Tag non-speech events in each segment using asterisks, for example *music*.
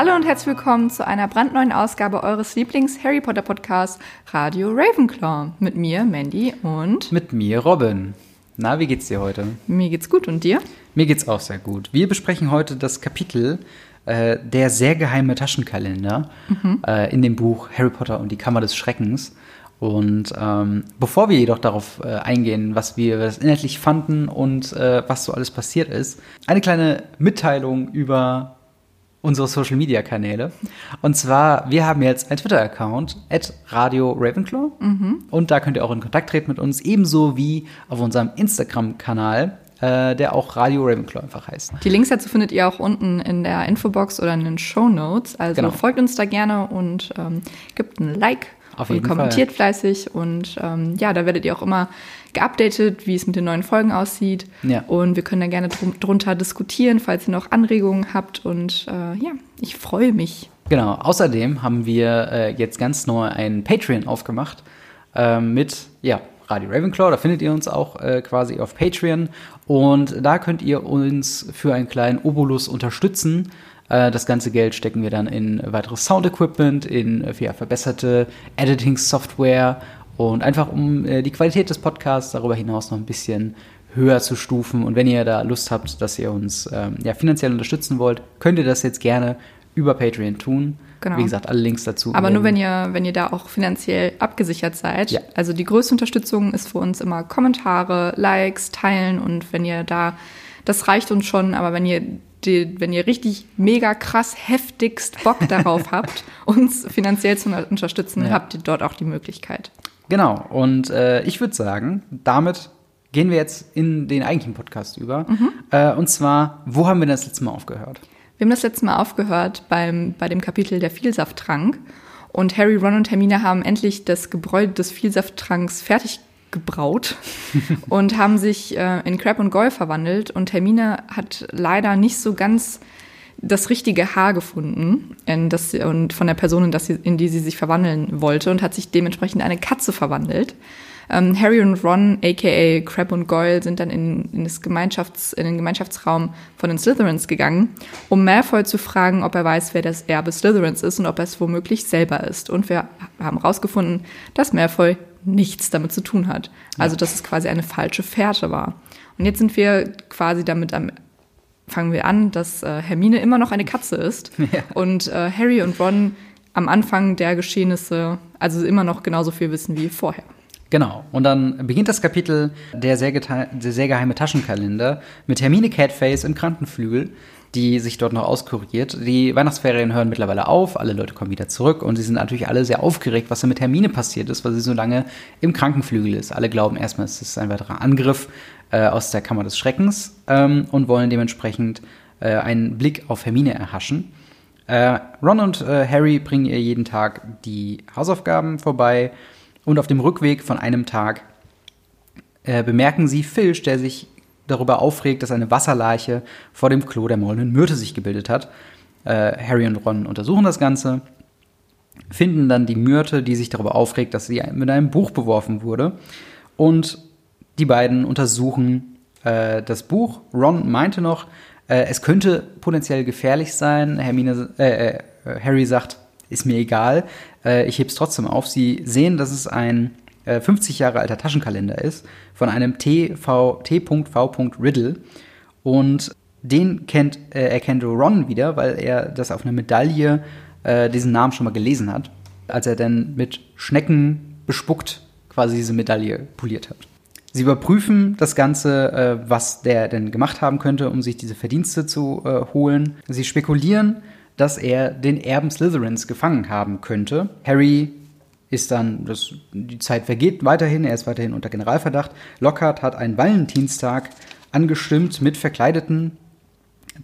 Hallo und herzlich willkommen zu einer brandneuen Ausgabe eures Lieblings-Harry Potter Podcasts Radio Ravenclaw. Mit mir, Mandy und mit mir, Robin. Na, wie geht's dir heute? Mir geht's gut und dir? Mir geht's auch sehr gut. Wir besprechen heute das Kapitel äh, Der sehr geheime Taschenkalender mhm. äh, in dem Buch Harry Potter und die Kammer des Schreckens. Und ähm, bevor wir jedoch darauf äh, eingehen, was wir das inhaltlich fanden und äh, was so alles passiert ist, eine kleine Mitteilung über unsere Social Media Kanäle. Und zwar, wir haben jetzt einen Twitter-Account, at Radio Ravenclaw. Mhm. Und da könnt ihr auch in Kontakt treten mit uns, ebenso wie auf unserem Instagram-Kanal, äh, der auch Radio Ravenclaw einfach heißt. Die Links dazu findet ihr auch unten in der Infobox oder in den Show Notes. Also genau. folgt uns da gerne und ähm, gebt ein Like auf jeden und kommentiert Fall. fleißig. Und ähm, ja, da werdet ihr auch immer geupdatet, wie es mit den neuen Folgen aussieht. Ja. Und wir können da gerne drum, drunter diskutieren, falls ihr noch Anregungen habt. Und äh, ja, ich freue mich. Genau. Außerdem haben wir äh, jetzt ganz neu ein Patreon aufgemacht äh, mit, ja, Radio Ravenclaw. Da findet ihr uns auch äh, quasi auf Patreon. Und da könnt ihr uns für einen kleinen Obolus unterstützen. Äh, das ganze Geld stecken wir dann in weiteres Sound-Equipment, in äh, ja, verbesserte Editing-Software und einfach um äh, die Qualität des Podcasts darüber hinaus noch ein bisschen höher zu stufen. Und wenn ihr da Lust habt, dass ihr uns ähm, ja, finanziell unterstützen wollt, könnt ihr das jetzt gerne über Patreon tun. Genau. Wie gesagt, alle Links dazu. Aber nur wenn ihr, wenn ihr da auch finanziell abgesichert seid. Ja. Also die größte Unterstützung ist für uns immer Kommentare, Likes, Teilen und wenn ihr da, das reicht uns schon, aber wenn ihr die, wenn ihr richtig mega krass heftigst Bock darauf *laughs* habt, uns finanziell zu unterstützen, ja. habt ihr dort auch die Möglichkeit. Genau, und äh, ich würde sagen, damit gehen wir jetzt in den eigentlichen Podcast über. Mhm. Äh, und zwar, wo haben wir das letzte Mal aufgehört? Wir haben das letzte Mal aufgehört beim, bei dem Kapitel der Vielsafttrank. Und Harry, Ron und Hermine haben endlich das Gebräu des Vielsafttranks fertig gebraut und haben sich äh, in Crab und Goyle verwandelt. Und Hermine hat leider nicht so ganz das richtige Haar gefunden in das, und von der Person, in, das sie, in die sie sich verwandeln wollte und hat sich dementsprechend eine Katze verwandelt. Ähm, Harry und Ron, aka Crab und Goyle, sind dann in, in, das Gemeinschafts-, in den Gemeinschaftsraum von den Slytherins gegangen, um Malfoy zu fragen, ob er weiß, wer das Erbe Slytherins ist und ob er es womöglich selber ist. Und wir haben herausgefunden, dass Malfoy nichts damit zu tun hat. Also, dass es quasi eine falsche Fährte war. Und jetzt sind wir quasi damit am fangen wir an, dass äh, Hermine immer noch eine Katze ist *laughs* ja. und äh, Harry und Ron am Anfang der Geschehnisse also immer noch genauso viel wissen wie vorher. Genau. Und dann beginnt das Kapitel der sehr, der sehr geheime Taschenkalender mit Hermine Catface im Krankenflügel, die sich dort noch auskuriert. Die Weihnachtsferien hören mittlerweile auf, alle Leute kommen wieder zurück und sie sind natürlich alle sehr aufgeregt, was da mit Hermine passiert ist, weil sie so lange im Krankenflügel ist. Alle glauben erstmal, es ist ein weiterer Angriff äh, aus der Kammer des Schreckens ähm, und wollen dementsprechend äh, einen Blick auf Hermine erhaschen. Äh, Ron und äh, Harry bringen ihr jeden Tag die Hausaufgaben vorbei und auf dem Rückweg von einem Tag äh, bemerken sie Filch, der sich darüber aufregt, dass eine Wasserleiche vor dem Klo der maulenden Myrte sich gebildet hat. Äh, Harry und Ron untersuchen das Ganze, finden dann die Myrte, die sich darüber aufregt, dass sie mit einem Buch beworfen wurde. Und die beiden untersuchen äh, das Buch. Ron meinte noch, äh, es könnte potenziell gefährlich sein. Hermine, äh, äh, Harry sagt, ist mir egal, äh, ich heb's trotzdem auf. Sie sehen, dass es ein 50 Jahre alter Taschenkalender ist von einem T.V. Riddle und den kennt, äh, erkennt Ron wieder, weil er das auf einer Medaille äh, diesen Namen schon mal gelesen hat, als er dann mit Schnecken bespuckt quasi diese Medaille poliert hat. Sie überprüfen das Ganze, äh, was der denn gemacht haben könnte, um sich diese Verdienste zu äh, holen. Sie spekulieren, dass er den Erben Slytherins gefangen haben könnte. Harry ist dann, das, die Zeit vergeht weiterhin, er ist weiterhin unter Generalverdacht. Lockhart hat einen Valentinstag angestimmt mit verkleideten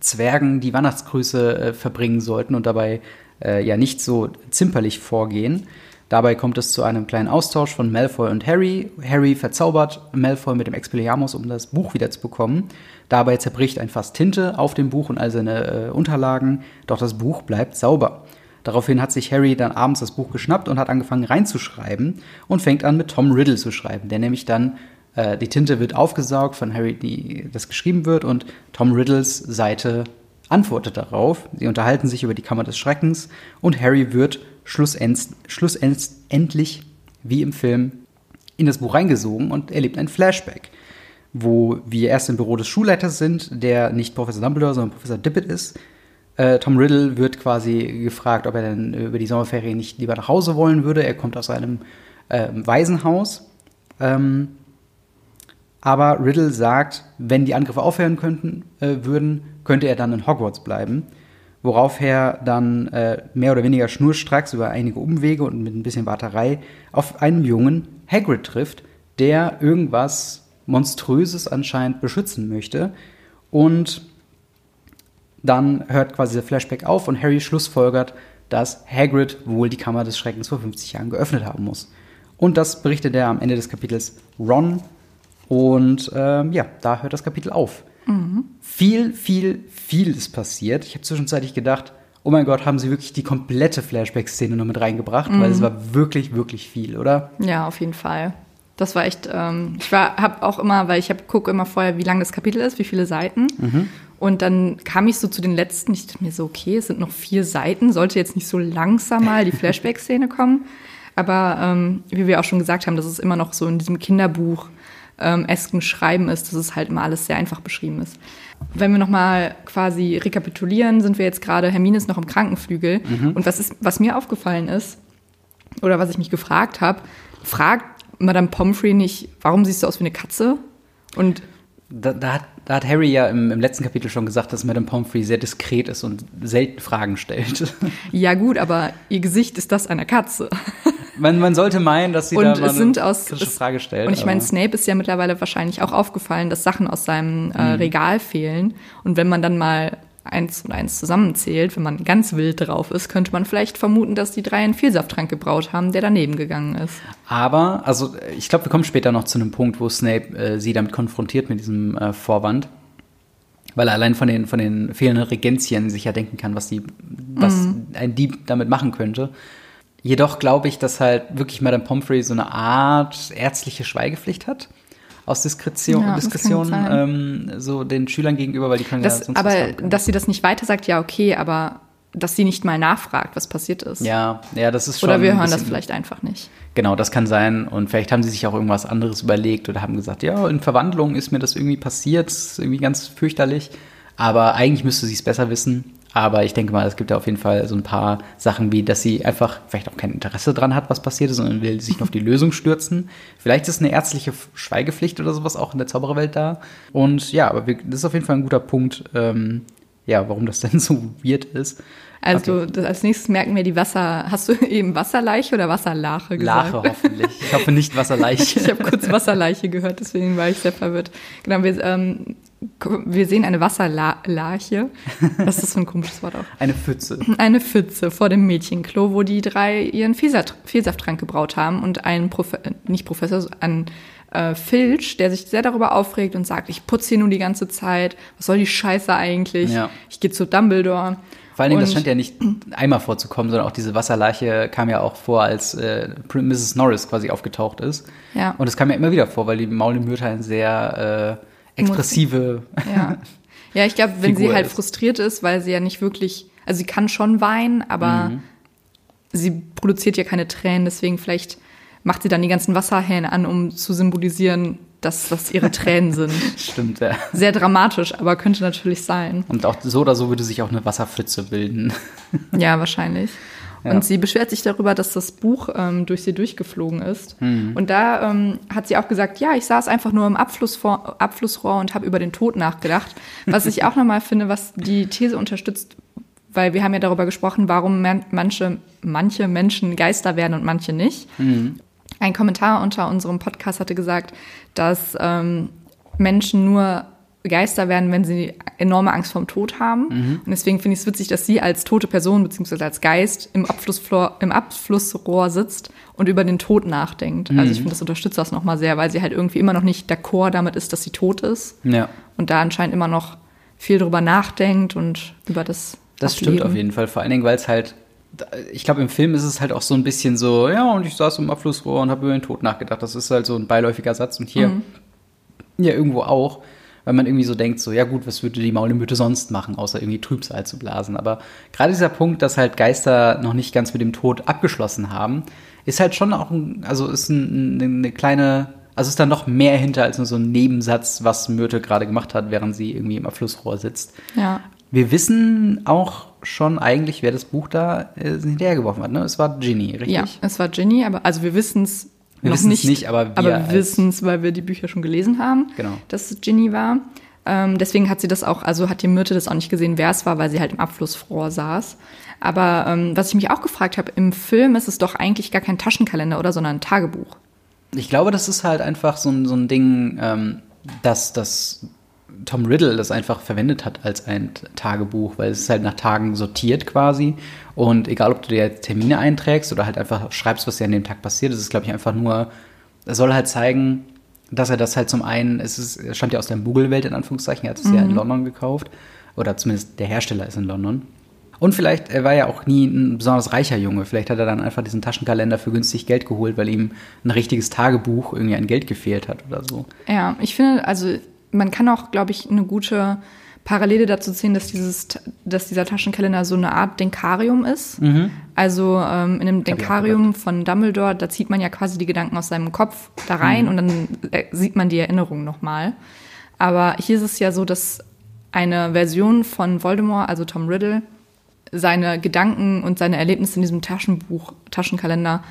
Zwergen, die Weihnachtsgrüße äh, verbringen sollten und dabei äh, ja nicht so zimperlich vorgehen. Dabei kommt es zu einem kleinen Austausch von Malfoy und Harry. Harry verzaubert Malfoy mit dem Expelliarmus, um das Buch wieder zu bekommen. Dabei zerbricht ein Fass Tinte auf dem Buch und all seine äh, Unterlagen, doch das Buch bleibt sauber. Daraufhin hat sich Harry dann abends das Buch geschnappt und hat angefangen reinzuschreiben und fängt an mit Tom Riddle zu schreiben, der nämlich dann äh, die Tinte wird aufgesaugt von Harry, die das geschrieben wird und Tom Riddles Seite antwortet darauf. Sie unterhalten sich über die Kammer des Schreckens und Harry wird schlussendlich, wie im Film in das Buch reingesogen und erlebt ein Flashback, wo wir erst im Büro des Schulleiters sind, der nicht Professor Dumbledore, sondern Professor Dippet ist. Äh, Tom Riddle wird quasi gefragt, ob er denn über die Sommerferien nicht lieber nach Hause wollen würde. Er kommt aus einem äh, Waisenhaus. Ähm, aber Riddle sagt, wenn die Angriffe aufhören könnten, äh, würden, könnte er dann in Hogwarts bleiben. Worauf er dann äh, mehr oder weniger schnurstracks über einige Umwege und mit ein bisschen Warterei auf einen jungen Hagrid trifft, der irgendwas Monströses anscheinend beschützen möchte. Und dann hört quasi der Flashback auf und Harry schlussfolgert, dass Hagrid wohl die Kammer des Schreckens vor 50 Jahren geöffnet haben muss. Und das berichtet er am Ende des Kapitels Ron. Und ähm, ja, da hört das Kapitel auf. Mhm. Viel, viel, viel ist passiert. Ich habe zwischenzeitlich gedacht, oh mein Gott, haben sie wirklich die komplette Flashback-Szene noch mit reingebracht, mhm. weil es war wirklich, wirklich viel, oder? Ja, auf jeden Fall. Das war echt, ähm, ich war, habe auch immer, weil ich gucke immer vorher, wie lang das Kapitel ist, wie viele Seiten. Mhm. Und dann kam ich so zu den letzten, ich dachte mir so, okay, es sind noch vier Seiten, sollte jetzt nicht so langsam mal die *laughs* Flashback-Szene kommen. Aber ähm, wie wir auch schon gesagt haben, dass es immer noch so in diesem Kinderbuch ähm, esken Schreiben ist, dass es halt immer alles sehr einfach beschrieben ist. Wenn wir nochmal quasi rekapitulieren, sind wir jetzt gerade, Hermine ist noch im Krankenflügel. Mhm. Und was, ist, was mir aufgefallen ist, oder was ich mich gefragt habe, fragt Madame Pomfrey nicht, warum siehst du aus wie eine Katze? Und da, da, hat, da hat Harry ja im, im, letzten Kapitel schon gesagt, dass Madame Pomfrey sehr diskret ist und selten Fragen stellt. *laughs* Ja gut, aber ihr Gesicht ist das einer Katze. *laughs* Man, man sollte meinen, dass sie und da mal sind aus, kritische Frage stellt. Und ich meine, Snape ist ja mittlerweile wahrscheinlich auch aufgefallen, dass Sachen aus seinem äh, mhm. Regal fehlen. Und wenn man dann mal eins und eins zusammenzählt, wenn man ganz wild drauf ist, könnte man vielleicht vermuten, dass die drei einen Vielsafttrank gebraut haben, der daneben gegangen ist. Aber, also ich glaube, wir kommen später noch zu einem Punkt, wo Snape äh, sie damit konfrontiert mit diesem äh, Vorwand. Weil er allein von den, von den fehlenden Regenzien sich ja denken kann, was, die, was mhm. ein Dieb damit machen könnte. Jedoch glaube ich, dass halt wirklich Madame Pomfrey so eine Art ärztliche Schweigepflicht hat aus Diskretion, ja, Diskretion ähm, so den Schülern gegenüber, weil die können das, ja sonst Aber dass sie das nicht weiter sagt, ja okay, aber dass sie nicht mal nachfragt, was passiert ist. Ja, ja, das ist schon. Oder wir hören das vielleicht einfach nicht. Genau, das kann sein. Und vielleicht haben sie sich auch irgendwas anderes überlegt oder haben gesagt, ja, in Verwandlung ist mir das irgendwie passiert, ist irgendwie ganz fürchterlich. Aber eigentlich müsste sie es besser wissen. Aber ich denke mal, es gibt ja auf jeden Fall so ein paar Sachen, wie dass sie einfach vielleicht auch kein Interesse dran hat, was passiert ist, sondern will sich nur auf die Lösung stürzen. Vielleicht ist eine ärztliche Schweigepflicht oder sowas auch in der Zaubererwelt da. Und ja, aber wir, das ist auf jeden Fall ein guter Punkt, ähm, ja, warum das *laughs* denn so weird ist. Also okay. als nächstes merken wir die Wasser. Hast du eben Wasserleiche oder Wasserlache gesagt? Lache hoffentlich. Ich hoffe nicht Wasserleiche. *laughs* ich habe kurz Wasserleiche gehört, deswegen war ich sehr verwirrt. Genau, wir, ähm, wir sehen eine Wasserlarche. Was ist das für ein komisches Wort auch? Eine Pfütze. Eine Pfütze vor dem Mädchenklo, wo die drei ihren Vielsafttrank gebraut haben und ein Prof nicht Professor, ein äh, Filch, der sich sehr darüber aufregt und sagt, ich putze hier nun die ganze Zeit, was soll die Scheiße eigentlich? Ja. Ich gehe zu Dumbledore. Vor allen Dingen, das scheint ja nicht einmal vorzukommen, sondern auch diese Wasserleiche kam ja auch vor, als äh, Mrs. Norris quasi aufgetaucht ist. Ja. Und es kam ja immer wieder vor, weil die Mauli Myrte ein sehr äh, expressive. Ja, ja ich glaube, wenn sie halt ist. frustriert ist, weil sie ja nicht wirklich, also sie kann schon weinen, aber mhm. sie produziert ja keine Tränen, deswegen vielleicht macht sie dann die ganzen Wasserhähne an, um zu symbolisieren, dass das ihre Tränen sind. *laughs* Stimmt, ja. Sehr dramatisch, aber könnte natürlich sein. Und auch so oder so würde sich auch eine Wasserpfütze bilden. ja, wahrscheinlich. Ja. Und sie beschwert sich darüber, dass das Buch ähm, durch sie durchgeflogen ist. Mhm. Und da ähm, hat sie auch gesagt, ja, ich saß einfach nur im Abflussrohr, Abflussrohr und habe über den Tod nachgedacht. Was ich auch nochmal finde, was die These unterstützt, weil wir haben ja darüber gesprochen, warum manche, manche Menschen Geister werden und manche nicht. Mhm. Ein Kommentar unter unserem Podcast hatte gesagt, dass ähm, Menschen nur Geister werden, wenn sie enorme Angst vorm Tod haben. Mhm. Und deswegen finde ich es witzig, dass sie als tote Person bzw. als Geist im, im Abflussrohr sitzt und über den Tod nachdenkt. Mhm. Also ich finde, das unterstützt das nochmal sehr, weil sie halt irgendwie immer noch nicht d'accord damit ist, dass sie tot ist. Ja. Und da anscheinend immer noch viel drüber nachdenkt und über das. Das Ableben. stimmt auf jeden Fall. Vor allen Dingen, weil es halt ich glaube, im Film ist es halt auch so ein bisschen so, ja, und ich saß im Abflussrohr und habe über den Tod nachgedacht. Das ist halt so ein beiläufiger Satz und hier mhm. ja irgendwo auch weil man irgendwie so denkt, so, ja gut, was würde die Maulemütte sonst machen, außer irgendwie Trübsal zu blasen. Aber gerade dieser Punkt, dass halt Geister noch nicht ganz mit dem Tod abgeschlossen haben, ist halt schon auch ein, also ist ein, eine kleine, also ist da noch mehr hinter als nur so ein Nebensatz, was Myrte gerade gemacht hat, während sie irgendwie im Abflussrohr sitzt. Ja. Wir wissen auch schon eigentlich, wer das Buch da äh, hinterhergeworfen hat. Ne? Es war Ginny, richtig? Ja, es war Ginny, aber also wir wissen es Wir noch wissen's nicht, aber wir aber wissen es, weil wir die Bücher schon gelesen haben, Genau. dass es Ginny war. Ähm, deswegen hat sie das auch, also hat die Myrte das auch nicht gesehen, wer es war, weil sie halt im Abflussrohr saß. Aber ähm, was ich mich auch gefragt habe, im Film ist es doch eigentlich gar kein Taschenkalender oder, sondern ein Tagebuch. Ich glaube, das ist halt einfach so ein, so ein Ding, ähm, dass, dass Tom Riddle das einfach verwendet hat als ein Tagebuch, weil es ist halt nach Tagen sortiert quasi. Und egal, ob du dir jetzt Termine einträgst oder halt einfach schreibst, was dir an dem Tag passiert, das ist, glaube ich, einfach nur, es soll halt zeigen, dass er das halt zum einen, es ist, es stammt ja aus der Google-Welt in Anführungszeichen, er hat es ja in London gekauft. Oder zumindest der Hersteller ist in London. Und vielleicht, er war ja auch nie ein besonders reicher Junge. Vielleicht hat er dann einfach diesen Taschenkalender für günstig Geld geholt, weil ihm ein richtiges Tagebuch irgendwie an Geld gefehlt hat oder so. Ja, ich finde, also man kann auch, glaube ich, eine gute Parallele dazu ziehen, dass dieses, dass dieser Taschenkalender so eine Art Denkarium ist. Also ähm, in dem Mhm. Denkarium von Dumbledore, da zieht man ja quasi die Gedanken aus seinem Kopf da rein Mhm. und dann äh, sieht man die Erinnerungen nochmal. Aber hier ist es ja so, dass eine Version von Voldemort, also Tom Riddle, seine Gedanken und seine Erlebnisse in diesem Taschenbuch, Taschenkalender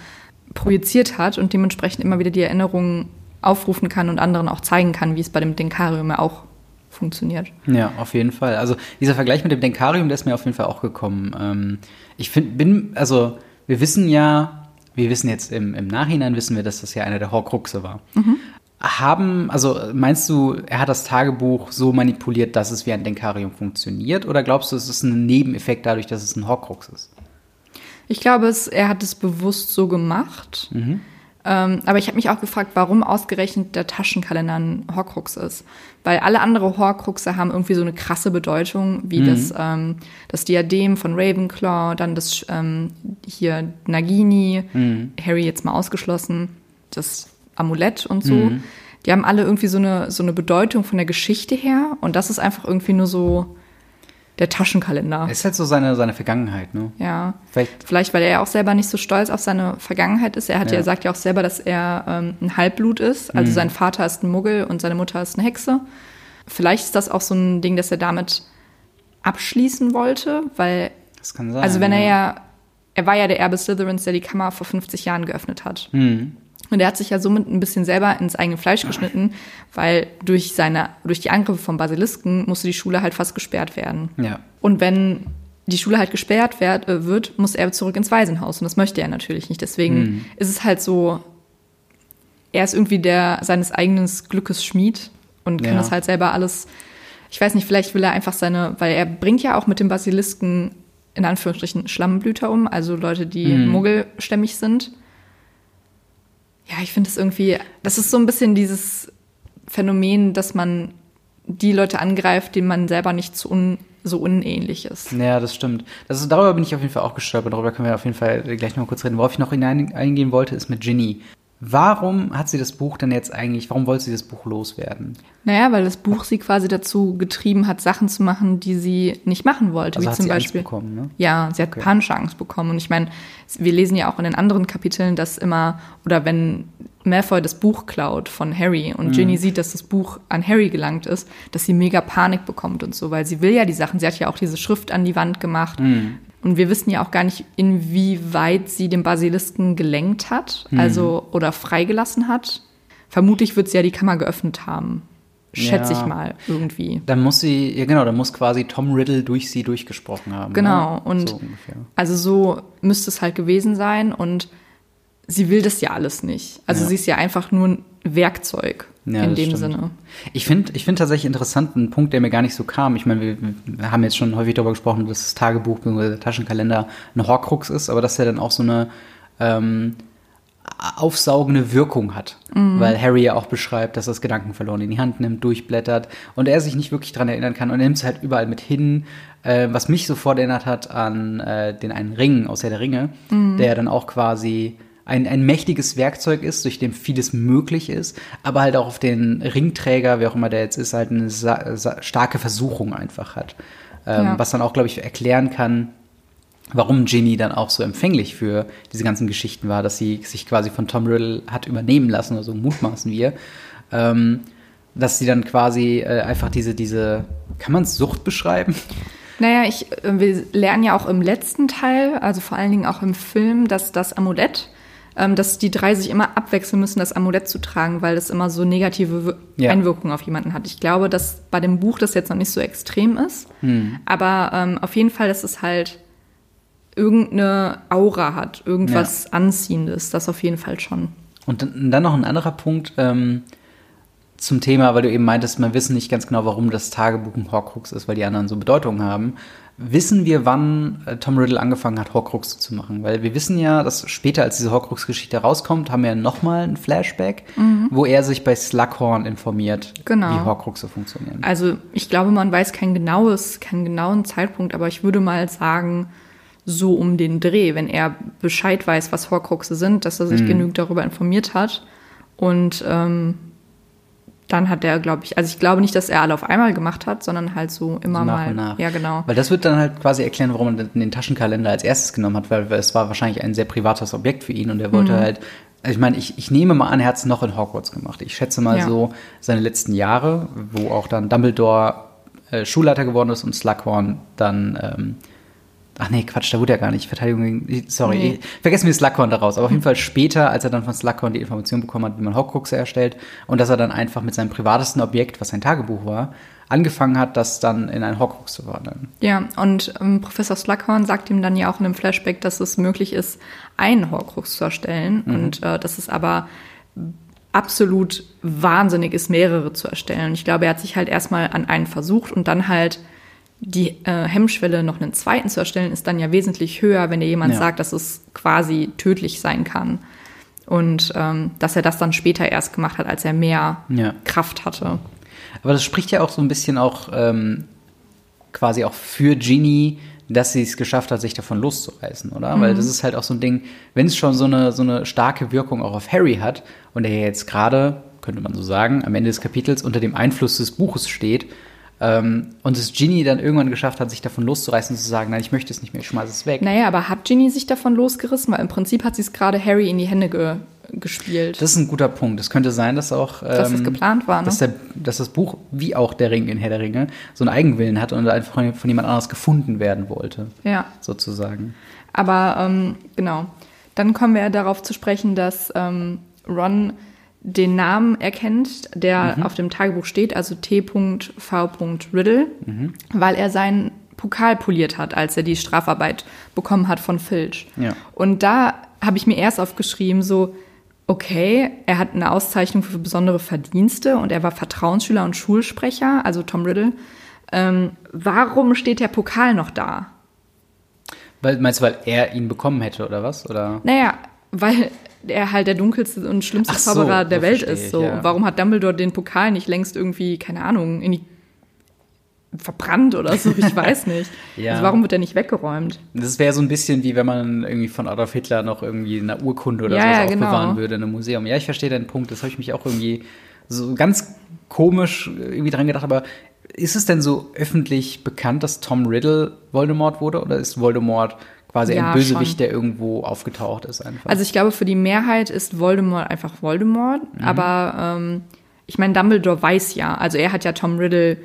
projiziert hat und dementsprechend immer wieder die Erinnerungen aufrufen kann und anderen auch zeigen kann, wie es bei dem Denkarium ja auch funktioniert. Ja, auf jeden Fall. Also dieser Vergleich mit dem Denkarium, der ist mir auf jeden Fall auch gekommen. Ähm, ich find, bin, also wir wissen ja, wir wissen jetzt im, im Nachhinein, wissen wir, dass das ja einer der Horcruxe war. Haben, also meinst du, er hat das Tagebuch so manipuliert, dass es wie ein Denkarium funktioniert? Oder glaubst du, es ist ein Nebeneffekt dadurch, dass es ein Horcrux ist? Ich glaube, es, er hat es bewusst so gemacht. Ähm, aber ich habe mich auch gefragt, warum ausgerechnet der Taschenkalender ein Horcrux ist. Weil alle andere Horcruxe haben irgendwie so eine krasse Bedeutung, wie das, ähm, das Diadem von Ravenclaw, dann das ähm, hier Nagini, Harry jetzt mal ausgeschlossen, das Amulett und so. Die haben alle irgendwie so eine, so eine Bedeutung von der Geschichte her. Und das ist einfach irgendwie nur so der Taschenkalender. Es ist halt so seine, seine Vergangenheit, ne? Ja. Vielleicht, Vielleicht, weil er ja auch selber nicht so stolz auf seine Vergangenheit ist. Er hat ja, Ja. sagt ja auch selber, dass er ähm, ein Halbblut ist. Also Mhm. sein Vater ist ein Muggel und seine Mutter ist eine Hexe. Vielleicht ist das auch so ein Ding, dass er damit abschließen wollte, weil, das kann sein. also wenn er ja, er war ja der Erbe Slytherins, der die Kammer vor 50 Jahren geöffnet hat. Mhm. Und er hat sich ja somit ein bisschen selber ins eigene Fleisch geschnitten, weil durch seine, durch die Angriffe vom Basilisken musste die Schule halt fast gesperrt werden. Ja. Und wenn die Schule halt gesperrt werd, äh, wird, muss er zurück ins Waisenhaus. Und das möchte er natürlich nicht. Deswegen Mhm. ist es halt so, er ist irgendwie der seines eigenen Glückes Schmied und kann Ja. das halt selber alles. Ich weiß nicht, vielleicht will er einfach seine, weil er bringt ja auch mit dem Basilisken in Anführungsstrichen Schlammblüter um, also Leute, die Mhm. muggelstämmig sind. Ja, ich finde es irgendwie, das ist so ein bisschen dieses Phänomen, dass man die Leute angreift, denen man selber nicht so, un, so unähnlich ist. Ja, das stimmt. Das ist, darüber bin ich auf jeden Fall auch gestolpert. Darüber können wir auf jeden Fall gleich noch mal kurz reden. Worauf ich noch hinein, eingehen wollte, ist mit Ginny. Warum hat sie das Buch denn jetzt eigentlich, warum wollte sie das Buch loswerden? Naja, weil das Buch sie quasi dazu getrieben hat, Sachen zu machen, die sie nicht machen wollte. Also wie hat zum sie Angst Beispiel. bekommen, ne? Ja, sie hat Okay. panische Angst bekommen. Und ich meine, wir lesen ja auch in den anderen Kapiteln, dass immer, oder wenn Malfoy das Buch klaut von Harry und Mhm. Ginny sieht, dass das Buch an Harry gelangt ist, dass sie mega Panik bekommt und so, weil sie will ja die Sachen, sie hat ja auch diese Schrift an die Wand gemacht. Mhm. Und wir wissen ja auch gar nicht, inwieweit sie den Basilisken gelenkt hat, also oder freigelassen hat. Vermutlich wird sie ja die Kammer geöffnet haben. Schätze Ja. ich mal irgendwie. Dann muss sie, ja genau, dann muss quasi Tom Riddle durch sie durchgesprochen haben. Genau, ne? und so. Also so müsste es halt gewesen sein und sie will das ja alles nicht. Also Ja. sie ist ja einfach nur ein Werkzeug Ja, in dem stimmt. Sinne. Ich finde ich find tatsächlich interessant, einen Punkt, der mir gar nicht so kam. Ich meine, wir, wir haben jetzt schon häufig darüber gesprochen, dass das Tagebuch bzw. der Taschenkalender eine Horcrux ist, aber dass er dann auch so eine ähm, aufsaugende Wirkung hat. Weil Harry ja auch beschreibt, dass er das Gedanken verloren in die Hand nimmt, durchblättert und er sich nicht wirklich dran erinnern kann und er nimmt es halt überall mit hin. Äh, was mich sofort erinnert hat an äh, den einen Ring aus Herr der Ringe, der dann auch quasi ein, ein mächtiges Werkzeug ist, durch dem vieles möglich ist, aber halt auch auf den Ringträger, wer auch immer der jetzt ist, halt eine starke Versuchung einfach hat. Ähm, ja. Was dann auch, glaube ich, erklären kann, warum Ginny dann auch so empfänglich für diese ganzen Geschichten war, dass sie sich quasi von Tom Riddle hat übernehmen lassen, oder so mutmaßen wir. Ähm, dass sie dann quasi äh, einfach diese, diese, kann man es Sucht beschreiben? Naja, ich, äh, wir lernen ja auch im letzten Teil, also vor allen Dingen auch im Film, dass das Amulett, dass die drei sich immer abwechseln müssen, das Amulett zu tragen, weil das immer so negative ja. Einwirkungen auf jemanden hat. Ich glaube, dass bei dem Buch das jetzt noch nicht so extrem ist, hm. aber ähm, auf jeden Fall, dass es halt irgendeine Aura hat, irgendwas ja. Anziehendes, das auf jeden Fall schon. Und dann noch ein anderer Punkt, ähm, zum Thema, weil du eben meintest, man wissen nicht ganz genau, warum das Tagebuch ein Horcrux ist, weil die anderen so Bedeutung haben. Wissen wir, wann äh, Tom Riddle angefangen hat, Horcrux zu machen? Weil wir wissen ja, dass später, als diese Horcrux-Geschichte rauskommt, haben wir ja nochmal ein Flashback, mhm. wo er sich bei Slughorn informiert, genau. wie Horcruxe funktionieren. Also ich glaube, man weiß kein genaues, keinen genauen Zeitpunkt, aber ich würde mal sagen, so um den Dreh, wenn er Bescheid weiß, was Horcruxe sind, dass er sich mhm. genügend darüber informiert hat und ähm, dann hat er, glaube ich, also ich glaube nicht, dass er alle auf einmal gemacht hat, sondern halt so immer so nach mal. Und nach. Ja, genau. Weil das wird dann halt quasi erklären, warum er den Taschenkalender als erstes genommen hat, weil es war wahrscheinlich ein sehr privates Objekt für ihn und er wollte mhm. halt. Also ich meine, ich, ich nehme mal an, er hat es noch in Hogwarts gemacht. Ich schätze mal ja. so seine letzten Jahre, wo auch dann Dumbledore äh, Schulleiter geworden ist und Slughorn dann ähm, Ach nee, Quatsch, da wurde er gar nicht. Verteidigung gegen. Sorry, nee. vergessen wir Slughorn daraus. Aber auf jeden Fall später, als er dann von Slughorn die Information bekommen hat, wie man Horcruxe erstellt und dass er dann einfach mit seinem privatesten Objekt, was sein Tagebuch war, angefangen hat, das dann in ein Horcrux zu verwandeln. Ja, und ähm, Professor Slughorn sagt ihm dann ja auch in einem Flashback, dass es möglich ist, einen Horcrux zu erstellen mhm. und äh, dass es aber absolut wahnsinnig ist, mehrere zu erstellen. Und ich glaube, er hat sich halt erstmal an einen versucht und dann halt die äh, Hemmschwelle, noch einen zweiten zu erstellen, ist dann ja wesentlich höher, wenn dir jemand ja. sagt, dass es quasi tödlich sein kann. Und ähm, dass er das dann später erst gemacht hat, als er mehr ja. Kraft hatte. Aber das spricht ja auch so ein bisschen auch ähm, quasi auch für Genie, dass sie es geschafft hat, sich davon loszureißen, oder? Mhm. Weil das ist halt auch so ein Ding, wenn es schon so eine, so eine starke Wirkung auch auf Harry hat und er jetzt gerade, könnte man so sagen, am Ende des Kapitels unter dem Einfluss des Buches steht und es Ginny dann irgendwann geschafft hat, sich davon loszureißen und zu sagen, nein, ich möchte es nicht mehr, ich schmeiße es weg. Naja, aber hat Ginny sich davon losgerissen? Weil im Prinzip hat sie es gerade Harry in die Hände ge gespielt. Das ist ein guter Punkt. Es könnte sein, dass auch ähm, dass das geplant war, ne? dass, der, dass, das Buch, wie auch der Ring in Herr der Ringe, so einen Eigenwillen hat und einfach von, von jemand anderes gefunden werden wollte. Ja. Sozusagen. Aber ähm, genau. Dann kommen wir darauf zu sprechen, dass ähm, Ron den Namen erkennt, der mhm. auf dem Tagebuch steht, also T.V. Riddle, mhm. weil er seinen Pokal poliert hat, als er die Strafarbeit bekommen hat von Filch. Ja. Und da habe ich mir erst aufgeschrieben, so, okay, er hat eine Auszeichnung für besondere Verdienste und er war Vertrauensschüler und Schulsprecher, also Tom Riddle. Ähm, warum steht der Pokal noch da? Weil, meinst du, weil er ihn bekommen hätte oder was? Oder? Naja, weil er halt der dunkelste und schlimmste so, Zauberer der Welt ist. So. Ich, ja. Warum hat Dumbledore den Pokal nicht längst irgendwie, keine Ahnung, in die verbrannt oder so, ich weiß *laughs* nicht. ja. Also warum wird er nicht weggeräumt? Das wäre so ein bisschen wie wenn man irgendwie von Adolf Hitler noch irgendwie eine Urkunde oder ja, sowas ja, genau. aufbewahren würde in einem Museum. Ja, ich verstehe deinen Punkt, das habe ich mich auch irgendwie so ganz komisch irgendwie dran gedacht, aber ist es denn so öffentlich bekannt, dass Tom Riddle Voldemort wurde oder ist Voldemort quasi ja, ein Bösewicht, schon. der irgendwo aufgetaucht ist einfach. Also ich glaube, für die Mehrheit ist Voldemort einfach Voldemort, mhm. aber ähm, ich meine, Dumbledore weiß ja, also er hat ja Tom Riddle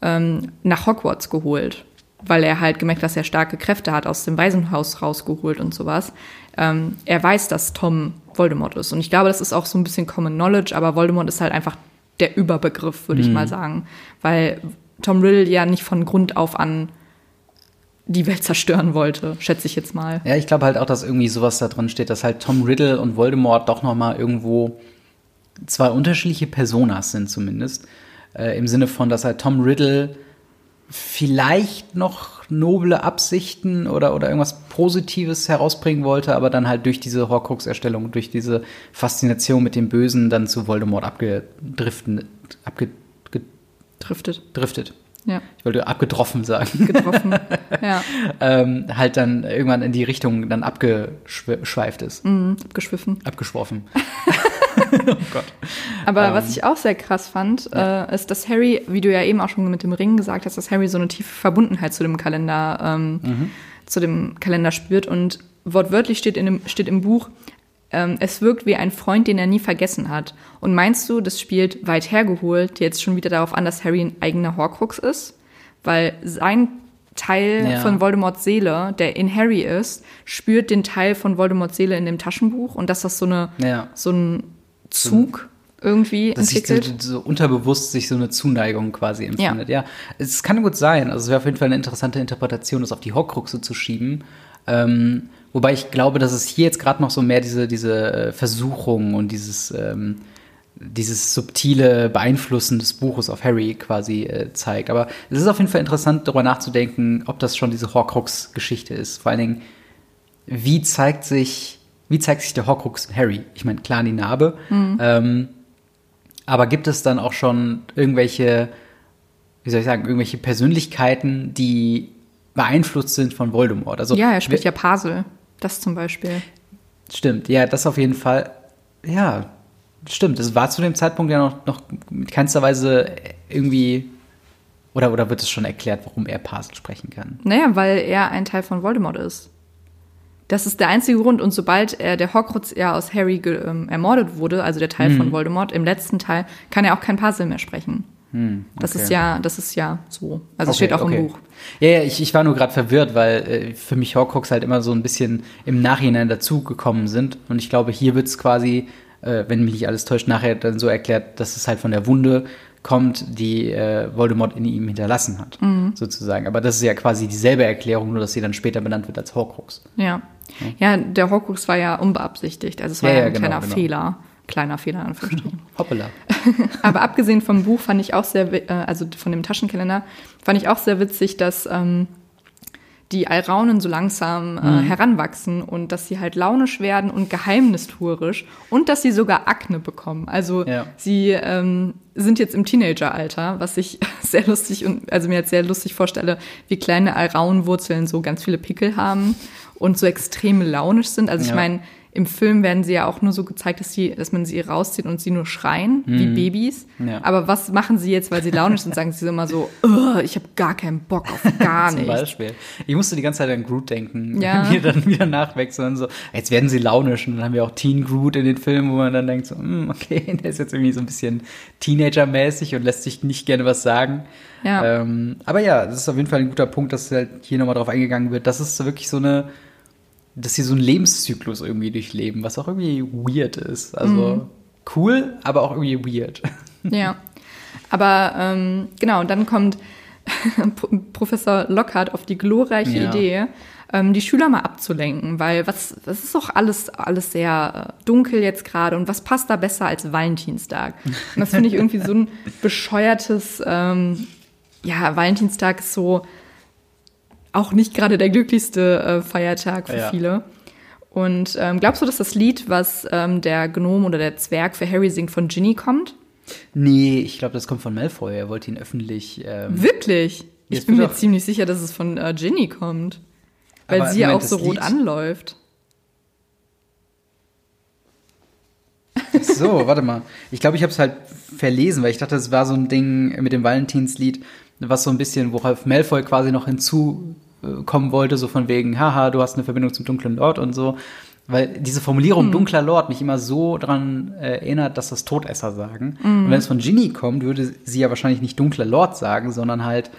ähm, nach Hogwarts geholt, weil er halt gemerkt, dass er starke Kräfte hat, aus dem Waisenhaus rausgeholt und sowas. Ähm, er weiß, dass Tom Voldemort ist. Und ich glaube, das ist auch so ein bisschen Common Knowledge, aber Voldemort ist halt einfach der Überbegriff, würde mhm. ich mal sagen. Weil Tom Riddle ja nicht von Grund auf an die Welt zerstören wollte, schätze ich jetzt mal. Ja, ich glaube halt auch, dass irgendwie sowas da drin steht, dass halt Tom Riddle und Voldemort doch noch mal irgendwo zwei unterschiedliche Personas sind zumindest. Äh, Im Sinne von, dass halt Tom Riddle vielleicht noch noble Absichten oder, oder irgendwas Positives herausbringen wollte, aber dann halt durch diese Horcrux-Erstellung, durch diese Faszination mit dem Bösen dann zu Voldemort abgedriftet, abgedriftet. Driftet. Ja. Ich wollte abgetroffen sagen. Getroffen. *laughs* ja. ähm, halt dann irgendwann in die Richtung dann abgeschweift ist. Mhm, abgeschwiffen. Abgeschworfen. *laughs* oh Gott. Aber ähm, was ich auch sehr krass fand, ja. äh, ist, dass Harry, wie du ja eben auch schon mit dem Ring gesagt hast, dass Harry so eine tiefe Verbundenheit zu dem Kalender, ähm, mhm. zu dem Kalender spürt. Und wortwörtlich steht, in dem, steht im Buch, ähm, es wirkt wie ein Freund, den er nie vergessen hat. Und meinst du, das spielt weit hergeholt jetzt schon wieder darauf an, dass Harry ein eigener Horcrux ist? Weil sein Teil ja. von Voldemorts Seele, der in Harry ist, spürt den Teil von Voldemorts Seele in dem Taschenbuch und dass das so eine ja. so ein Zug irgendwie dass entwickelt. Sich so, so, unterbewusst sich so eine Zuneigung quasi empfindet. Ja. ja, es kann gut sein. Also es wäre auf jeden Fall eine interessante Interpretation, das auf die Horcruxe zu schieben. Ähm, wobei ich glaube, dass es hier jetzt gerade noch so mehr diese, diese äh, Versuchung und dieses, ähm, dieses subtile Beeinflussen des Buches auf Harry quasi äh, zeigt. Aber es ist auf jeden Fall interessant, darüber nachzudenken, ob das schon diese Horcrux-Geschichte ist. Vor allen Dingen, wie zeigt sich, wie zeigt sich der Horcrux Harry? Ich meine, klar die Narbe. Mhm. Ähm, aber gibt es dann auch schon irgendwelche, wie soll ich sagen, irgendwelche Persönlichkeiten, die beeinflusst sind von Voldemort. Also, ja, er spricht ja Pasel. Das zum Beispiel. Stimmt, ja, das auf jeden Fall. Ja, stimmt. Es war zu dem Zeitpunkt ja noch, noch mit keinster Weise irgendwie. Oder, oder wird es schon erklärt, warum er Pasel sprechen kann? Naja, weil er ein Teil von Voldemort ist. Das ist der einzige Grund. Und sobald er der Horcrux ja aus Harry ähm, ermordet wurde, also der Teil hm. von Voldemort, im letzten Teil, kann er auch kein Puzzle mehr sprechen. Hm, okay. Das ist ja, das ist ja so. Also okay, steht auch okay. im Buch. Ja, ja ich, ich war nur gerade verwirrt, weil äh, für mich Horcrux halt immer so ein bisschen im Nachhinein dazugekommen sind. Und ich glaube, hier wird es quasi, äh, wenn mich nicht alles täuscht, nachher dann so erklärt, dass es halt von der Wunde kommt, die äh, Voldemort in ihm hinterlassen hat, mhm. sozusagen. Aber das ist ja quasi dieselbe Erklärung, nur dass sie dann später benannt wird als Horcrux. Ja. Ja, der Horcrux war ja unbeabsichtigt. Also es war ja, ja ein genau, kleiner genau. Fehler. Kleiner Fehler, in Anführungsstrichen. *laughs* Hoppala. *laughs* Aber abgesehen vom Buch fand ich auch sehr, äh, also von dem Taschenkalender, fand ich auch sehr witzig, dass ähm, die Alraunen so langsam äh, mhm. heranwachsen und dass sie halt launisch werden und geheimnistuerisch und dass sie sogar Akne bekommen. Also ja. sie ähm, sind jetzt im Teenageralter, was ich *laughs* sehr lustig und also mir jetzt sehr lustig vorstelle, wie kleine Alraunenwurzeln so ganz viele Pickel haben und so extrem launisch sind. Also ich ja. meine, im Film werden sie ja auch nur so gezeigt, dass, sie, dass man sie rauszieht und sie nur schreien, mhm. wie Babys. Ja. Aber was machen sie jetzt, weil sie launisch sind? Sagen sie immer so, ich habe gar keinen Bock auf *laughs* gar nichts. Zum Beispiel. Ich musste die ganze Zeit an Groot denken, ja. *laughs* wenn wir dann wieder nachwechseln und so, jetzt werden sie launisch. Und dann haben wir auch Teen Groot in den Filmen, wo man dann denkt so, hm, okay, *laughs* der ist jetzt irgendwie so ein bisschen Teenager-mäßig und lässt sich nicht gerne was sagen. Ja. Ähm, aber ja, das ist auf jeden Fall ein guter Punkt, dass halt hier nochmal drauf eingegangen wird. Das ist wirklich so eine dass sie so einen Lebenszyklus irgendwie durchleben, was auch irgendwie weird ist. Also mhm. cool, aber auch irgendwie weird. *laughs* Ja. Aber ähm, genau, dann kommt *laughs* Professor Lockhart auf die glorreiche ja. Idee, ähm, die Schüler mal abzulenken, weil was, das ist doch alles, alles sehr äh, dunkel jetzt gerade und was passt da besser als Valentinstag? Und das finde ich irgendwie so ein *laughs* bescheuertes, ähm, ja, Valentinstag ist so, auch nicht gerade der glücklichste äh, Feiertag für ja. viele. Und ähm, glaubst du, dass das Lied, was ähm, der Gnome oder der Zwerg für Harry singt, von Ginny kommt? Nee, ich glaube, das kommt von Malfoy. Er wollte ihn öffentlich. Ähm Wirklich? Ich bin mir ziemlich sicher, dass es von äh, Ginny kommt. Weil Aber sie ja auch so rot Lied? anläuft. So, warte mal. Ich glaube, ich habe es halt verlesen, weil ich dachte, es war so ein Ding mit dem Valentinslied, was so ein bisschen, worauf Malfoy quasi noch hinzukommen wollte, so von wegen, haha, du hast eine Verbindung zum dunklen Lord und so. Weil diese Formulierung mhm. dunkler Lord mich immer so daran äh, erinnert, dass das Todesser sagen. Mhm. Und wenn es von Ginny kommt, würde sie ja wahrscheinlich nicht dunkler Lord sagen, sondern halt,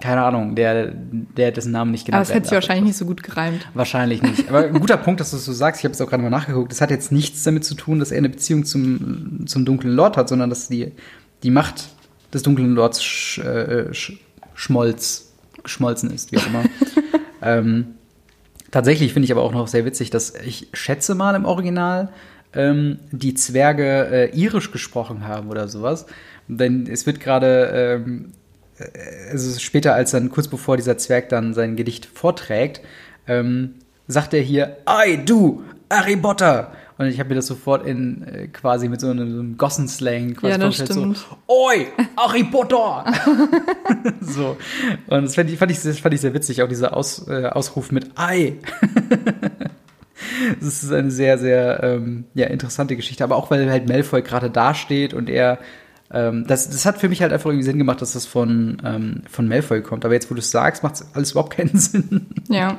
keine Ahnung, der, der dessen Namen nicht genannt. Aber es hätte sich wahrscheinlich nicht so gut gereimt. Wahrscheinlich nicht. Aber ein guter Punkt, dass du es so sagst. Ich habe es auch gerade mal nachgeguckt. Das hat jetzt nichts damit zu tun, dass er eine Beziehung zum, zum dunklen Lord hat, sondern dass die, die Macht des dunklen Lords sch, äh, sch, schmolz, geschmolzen ist, wie auch immer. *laughs* ähm, tatsächlich finde ich aber auch noch sehr witzig, dass ich schätze mal im Original ähm, die Zwerge äh, irisch gesprochen haben oder sowas. Denn es wird gerade, ähm, äh, also später als dann kurz bevor dieser Zwerg dann sein Gedicht vorträgt, ähm, sagt er hier, Ei, du, Harry Potter! Und ich habe mir das sofort in äh, quasi mit so einem, so einem Gossen-Slang quasi Ja, das vorgestellt, stimmt. so, Oi, Harry Potter! *laughs* so. Und das fand ich, fand ich, das fand ich sehr witzig, auch dieser Aus, äh, Ausruf mit Ei. *laughs* Das ist eine sehr, sehr ähm, ja, interessante Geschichte. Aber auch, weil halt Malfoy gerade dasteht und er. Ähm, das, das hat für mich halt einfach irgendwie Sinn gemacht, dass das von, ähm, von Malfoy kommt. Aber jetzt, wo du es sagst, macht es alles überhaupt keinen *laughs* Sinn. Ja.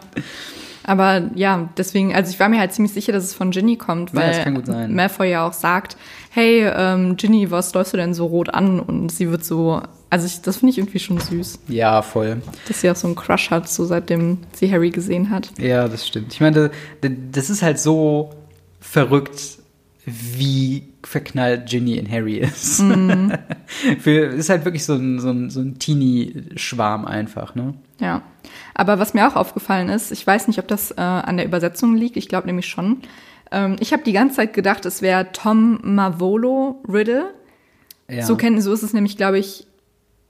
Aber ja, deswegen, also ich war mir halt ziemlich sicher, dass es von Ginny kommt, weil. Malfoy ja auch sagt, hey, ähm, Ginny, was läufst du denn so rot an? Und sie wird so, also ich, das finde ich irgendwie schon süß, Ja, voll. dass sie auch so einen Crush hat, so seitdem sie Harry gesehen hat. Ja, das stimmt. Ich meine, da- das ist halt so verrückt, wie verknallt Ginny in Harry ist. *laughs* Für, ist halt wirklich so ein, so ein, so ein Teenie-Schwarm einfach, ne? Ja. Aber was mir auch aufgefallen ist, ich weiß nicht, ob das äh, an der Übersetzung liegt, ich glaube nämlich schon. Ähm, ich habe die ganze Zeit gedacht, es wäre Tom Mavolo Riddle. Ja. So, kennen, so ist es nämlich, glaube ich,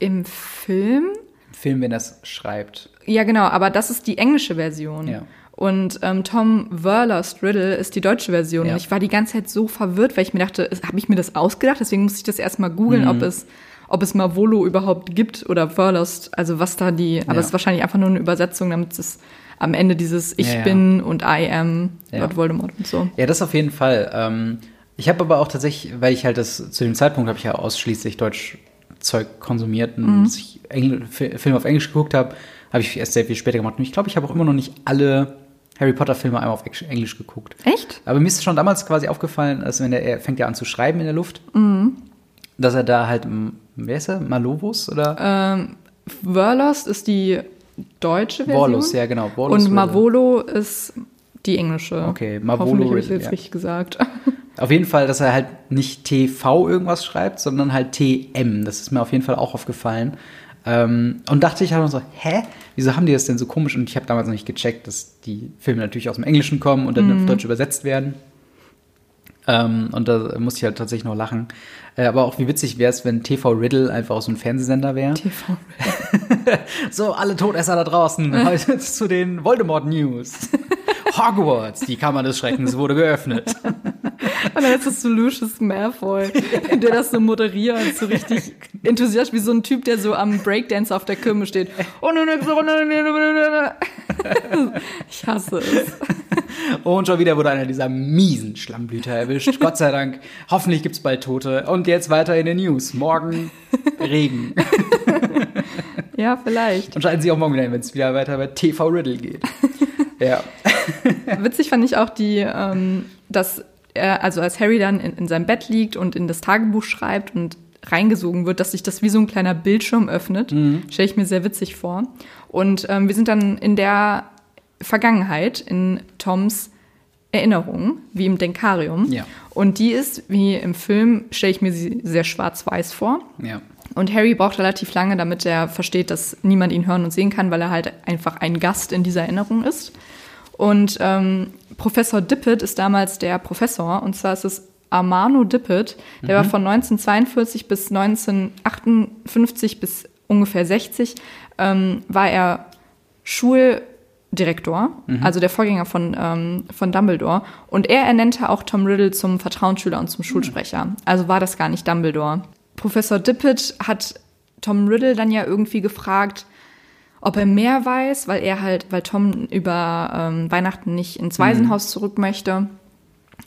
im Film. Im Film, wenn das schreibt. Ja, genau, aber das ist die englische Version. Ja. Und ähm, Tom Verlust Riddle ist die deutsche Version. Ja. Und ich war die ganze Zeit so verwirrt, weil ich mir dachte, habe ich mir das ausgedacht? Deswegen musste ich das erstmal googeln, Mhm. ob es ob es Mavolo überhaupt gibt oder Verlust, also was da die, aber Ja. es ist wahrscheinlich einfach nur eine Übersetzung, damit es am Ende dieses Ich Ja, bin und I am. Lord Voldemort und so. Ja, das auf jeden Fall. Ähm, ich habe aber auch tatsächlich, weil ich halt das zu dem Zeitpunkt habe ich ja ausschließlich Deutsch Zeug konsumiert und dass ich Engl Fi- Filme auf Englisch geguckt habe, habe ich erst sehr viel später gemacht. Und ich glaube, ich habe auch immer noch nicht alle Harry Potter Filme einmal auf Englisch geguckt. Echt? Aber mir ist schon damals quasi aufgefallen, als wenn der, er fängt ja an zu schreiben in der Luft, dass er da halt, wer ist er, Malovus oder? Ähm, Verlust ist die deutsche Version. Vorlus, ja genau. Vorlus und Riddle. Mavolo ist die englische. Okay, Mavolo habe ich Riddle, jetzt richtig gesagt. *laughs* Auf jeden Fall, dass er halt nicht TV irgendwas schreibt, sondern halt TM. Das ist mir auf jeden Fall auch aufgefallen. Ähm, und dachte ich halt so, hä? Wieso haben die das denn so komisch? Und ich habe damals noch nicht gecheckt, dass die Filme natürlich aus dem Englischen kommen und dann auf Deutsch übersetzt werden. Ähm, und da musste ich halt tatsächlich noch lachen. Äh, aber auch wie witzig wäre es, wenn TV Riddle einfach aus so einem Fernsehsender wäre. TV. *laughs* So, alle Todesser da draußen, *laughs* heute zu den Voldemort News. *laughs* Hogwarts, die Kammer des Schreckens wurde geöffnet. Und dann ist das so Lucius Malfoy, der das so moderiert, so richtig enthusiastisch, wie so ein Typ, der so am Breakdance auf der Kirme steht. Ich hasse es. Und schon wieder wurde einer dieser miesen Schlammblüter erwischt. Gott sei Dank. Hoffentlich gibt's bald Tote. Und jetzt weiter in den News. Morgen *laughs* Regen. Ja, vielleicht. Und schalten Sie auch morgen wieder ein, wenn es wieder weiter bei TV Riddle geht. Ja. *laughs* Witzig fand ich auch die, ähm, dass er, also als Harry dann in, in seinem Bett liegt und in das Tagebuch schreibt und reingesogen wird, dass sich das wie so ein kleiner Bildschirm öffnet, stelle ich mir sehr witzig vor. Und ähm, wir sind dann in der Vergangenheit, in Toms Erinnerung, wie im Denkarium. Ja. Und die ist, wie im Film, stelle ich mir sie sehr schwarz-weiß vor. Ja. Und Harry braucht relativ lange, damit er versteht, dass niemand ihn hören und sehen kann, weil er halt einfach ein Gast in dieser Erinnerung ist. Und ähm, Professor Dippet ist damals der Professor, und zwar ist es Armano Dippet, der war von 1942 bis 1958 bis ungefähr 60, ähm, war er Schuldirektor, also der Vorgänger von, ähm, von Dumbledore. Und er ernannte auch Tom Riddle zum Vertrauensschüler und zum Schulsprecher. Also war das gar nicht Dumbledore. Professor Dippet hat Tom Riddle dann ja irgendwie gefragt, ob er mehr weiß, weil er halt, weil Tom über ähm, Weihnachten nicht ins Waisenhaus zurück möchte.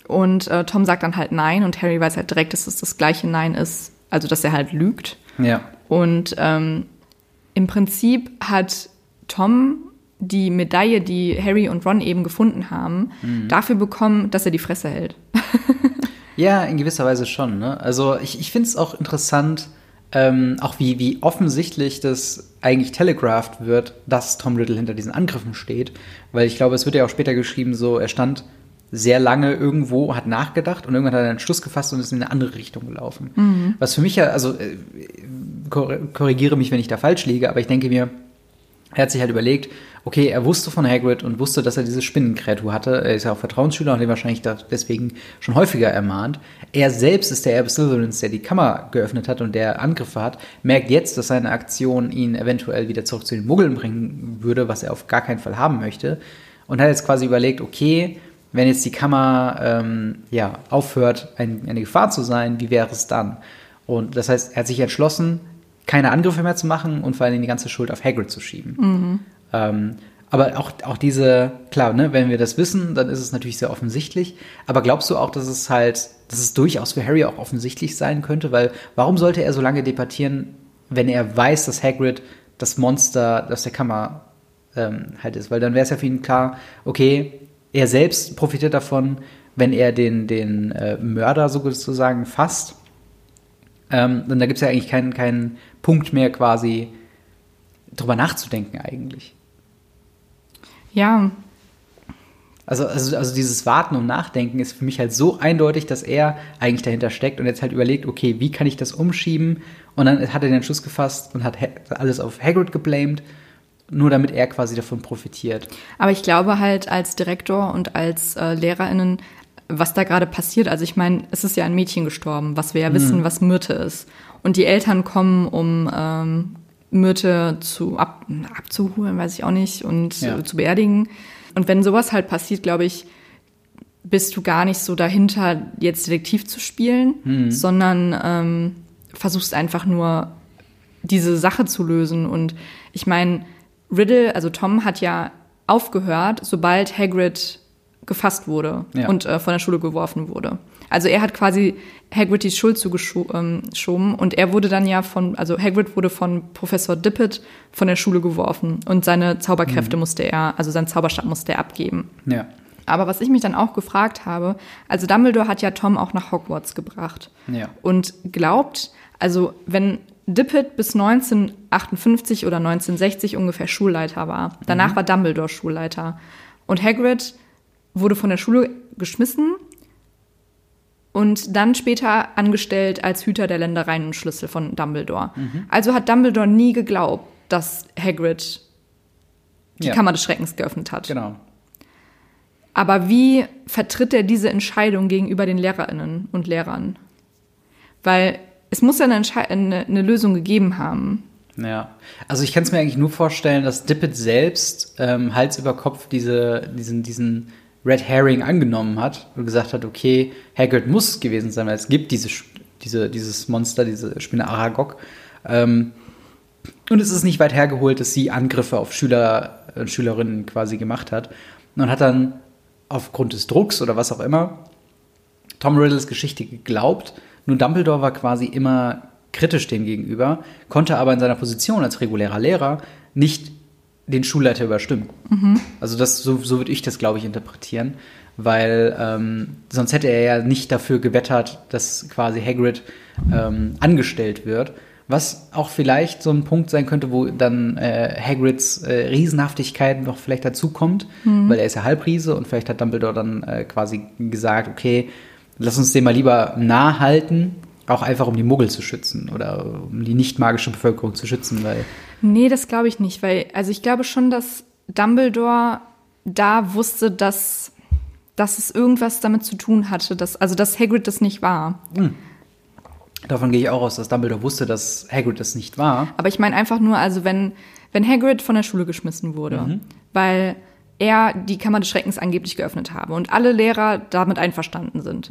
Und äh, Tom sagt dann halt nein und Harry weiß halt direkt, dass es das gleiche Nein ist, also dass er halt lügt. Ja. Und ähm, im Prinzip hat Tom die Medaille, die Harry und Ron eben gefunden haben, dafür bekommen, dass er die Fresse hält. *laughs* Ja, in gewisser Weise schon. Ne? Also ich, ich finde es auch interessant, ähm, auch wie, wie offensichtlich das eigentlich telegraphed wird, dass Tom Riddle hinter diesen Angriffen steht. Weil ich glaube, es wird ja auch später geschrieben, so er stand sehr lange irgendwo, hat nachgedacht und irgendwann hat er einen Schluss gefasst und ist in eine andere Richtung gelaufen. Was für mich ja, also äh, kor- korrigiere mich, wenn ich da falsch liege, aber ich denke mir, er hat sich halt überlegt, okay, er wusste von Hagrid und wusste, dass er diese Spinnenkreatur hatte. Er ist ja auch Vertrauensschüler und hat ihn wahrscheinlich deswegen schon häufiger ermahnt. Er selbst ist der Erbe Slytherins, der die Kammer geöffnet hat und der Angriffe hat, merkt jetzt, dass seine Aktion ihn eventuell wieder zurück zu den Muggeln bringen würde, was er auf gar keinen Fall haben möchte. Und hat jetzt quasi überlegt, okay, wenn jetzt die Kammer ähm, ja, aufhört, ein, eine Gefahr zu sein, wie wäre es dann? Und das heißt, er hat sich entschlossen, keine Angriffe mehr zu machen und vor allem die ganze Schuld auf Hagrid zu schieben. Ähm, aber auch, auch diese, klar, ne, wenn wir das wissen, dann ist es natürlich sehr offensichtlich. Aber glaubst du auch, dass es halt, dass es durchaus für Harry auch offensichtlich sein könnte? Weil warum sollte er so lange debattieren, wenn er weiß, dass Hagrid das Monster aus der Kammer ähm, halt ist? Weil dann wäre es ja für ihn klar, okay, er selbst profitiert davon, wenn er den, den äh, Mörder sozusagen fasst. Ähm, und da gibt es ja eigentlich keinen, keinen Punkt mehr quasi drüber nachzudenken eigentlich. Ja, Also, also, also dieses Warten und Nachdenken ist für mich halt so eindeutig, dass er eigentlich dahinter steckt und jetzt halt überlegt, okay, wie kann ich das umschieben? Und dann hat er den Entschluss gefasst und hat Ha- alles auf Hagrid geblamed, nur damit er quasi davon profitiert. Aber ich glaube halt als Direktor und als äh, LehrerInnen, was da gerade passiert, also ich meine, es ist ja ein Mädchen gestorben, was wir ja wissen, was Myrte ist. Und die Eltern kommen, um ähm, Myrte zu ab, abzuholen, weiß ich auch nicht, und Ja. zu beerdigen. Und wenn sowas halt passiert, glaube ich, bist du gar nicht so dahinter, jetzt Detektiv zu spielen, sondern ähm, versuchst einfach nur diese Sache zu lösen. Und ich meine, Riddle, also Tom, hat ja aufgehört, sobald Hagrid gefasst wurde Ja. und äh, von der Schule geworfen wurde. Also er hat quasi Hagrid die Schuld zugeschoben ähm, und er wurde dann ja von, also Hagrid wurde von Professor Dippet von der Schule geworfen und seine Zauberkräfte musste er, also seinen Zauberstab musste er abgeben. Ja. Aber was ich mich dann auch gefragt habe, also Dumbledore hat ja Tom auch nach Hogwarts gebracht. Ja. Und glaubt, also wenn Dippet bis 1958 oder 1960 ungefähr Schulleiter war, danach war Dumbledore Schulleiter. Und Hagrid wurde von der Schule geschmissen und dann später angestellt als Hüter der Ländereien und Schlüssel von Dumbledore. Also hat Dumbledore nie geglaubt, dass Hagrid die Ja. Kammer des Schreckens geöffnet hat. Genau. Aber wie vertritt er diese Entscheidung gegenüber den Lehrerinnen und Lehrern? Weil es muss ja eine, eine, eine Lösung gegeben haben. Ja, also ich kann es mir eigentlich nur vorstellen, dass Dippet selbst ähm, Hals über Kopf diese, diesen, diesen Red Herring angenommen hat und gesagt hat, okay, Hagrid muss es gewesen sein, weil es gibt diese, diese, dieses Monster, diese Spinne Aragog. Ähm, und es ist nicht weit hergeholt, dass sie Angriffe auf Schüler und Schülerinnen quasi gemacht hat. Und hat dann aufgrund des Drucks oder was auch immer Tom Riddles Geschichte geglaubt. Nur Dumbledore war quasi immer kritisch dem gegenüber, konnte aber in seiner Position als regulärer Lehrer nicht den Schulleiter überstimmen. Also das, so, so würde ich das, glaube ich, interpretieren, weil ähm, sonst hätte er ja nicht dafür gewettert, dass quasi Hagrid ähm, angestellt wird. Was auch vielleicht so ein Punkt sein könnte, wo dann äh, Hagrids äh, Riesenhaftigkeit noch vielleicht dazukommt, weil er ist ja Halbriese und vielleicht hat Dumbledore dann äh, quasi gesagt, okay, lass uns den mal lieber nah halten, auch einfach um die Muggel zu schützen oder um die nicht magische Bevölkerung zu schützen, weil Nee, das glaube ich nicht, weil, also ich glaube schon, dass Dumbledore da wusste, dass, dass es irgendwas damit zu tun hatte, dass, also dass Hagrid das nicht war. davon gehe ich auch aus, dass Dumbledore wusste, dass Hagrid das nicht war. Aber ich meine einfach nur, also wenn, wenn Hagrid von der Schule geschmissen wurde, weil er die Kammer des Schreckens angeblich geöffnet habe und alle Lehrer damit einverstanden sind.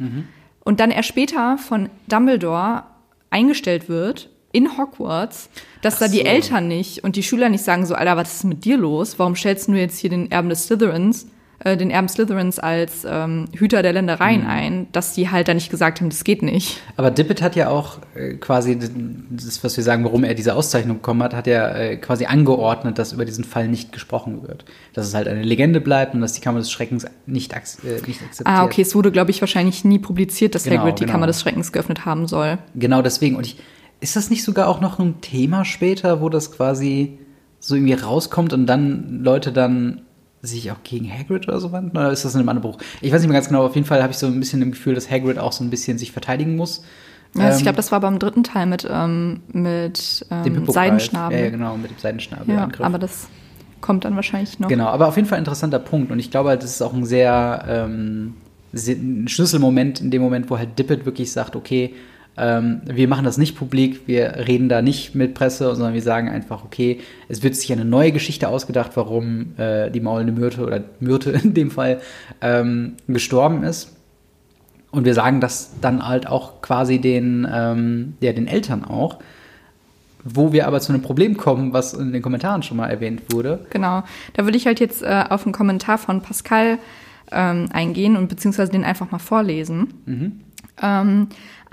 Und dann er später von Dumbledore eingestellt wird in Hogwarts, dass da die so. Eltern nicht und die Schüler nicht sagen so, Alter, was ist mit dir los? Warum stellst du jetzt hier den Erben des Slytherins, äh, den Erben Slytherins als ähm, Hüter der Ländereien ein, dass die halt da nicht gesagt haben, das geht nicht. Aber Dippet hat ja auch äh, quasi, das, was wir sagen, warum er diese Auszeichnung bekommen hat, hat er äh, quasi angeordnet, dass über diesen Fall nicht gesprochen wird. Dass es halt eine Legende bleibt und dass die Kammer des Schreckens nicht, äh, nicht akzeptiert. Ah, okay, es wurde, glaube ich, wahrscheinlich nie publiziert, dass Genau, Hagrid die genau. Kammer des Schreckens geöffnet haben soll. Genau deswegen. Und ich, ist das nicht sogar auch noch ein Thema später, wo das quasi so irgendwie rauskommt und dann Leute dann sich auch gegen Hagrid oder so wenden? Oder ist das in einem anderen Buch? Ich weiß nicht mehr ganz genau. Auf jeden Fall habe ich so ein bisschen im Gefühl, dass Hagrid auch so ein bisschen sich verteidigen muss. Ja, also ich Ähm, glaube, das war beim dritten Teil mit, ähm, mit dem ähm. Seidenschnabel. Ja, ja, genau, mit dem Seidenschnabel. Ja, aber das kommt dann wahrscheinlich noch. Genau, aber auf jeden Fall ein interessanter Punkt. Und ich glaube halt, das ist auch ein sehr ähm, ein Schlüsselmoment in dem Moment, wo halt Dippet wirklich sagt, okay, Ähm, wir machen das nicht publik, wir reden da nicht mit Presse, sondern wir sagen einfach, okay, es wird sich eine neue Geschichte ausgedacht, warum äh, die maulende Myrte oder Myrte *laughs* in dem Fall ähm, gestorben ist. Und wir sagen das dann halt auch quasi den, ähm, ja, den Eltern auch. Wo wir aber zu einem Problem kommen, was in den Kommentaren schon mal erwähnt wurde. Genau. Da würde ich halt jetzt äh, auf einen Kommentar von Pascal ähm, eingehen und beziehungsweise den einfach mal vorlesen. Mhm.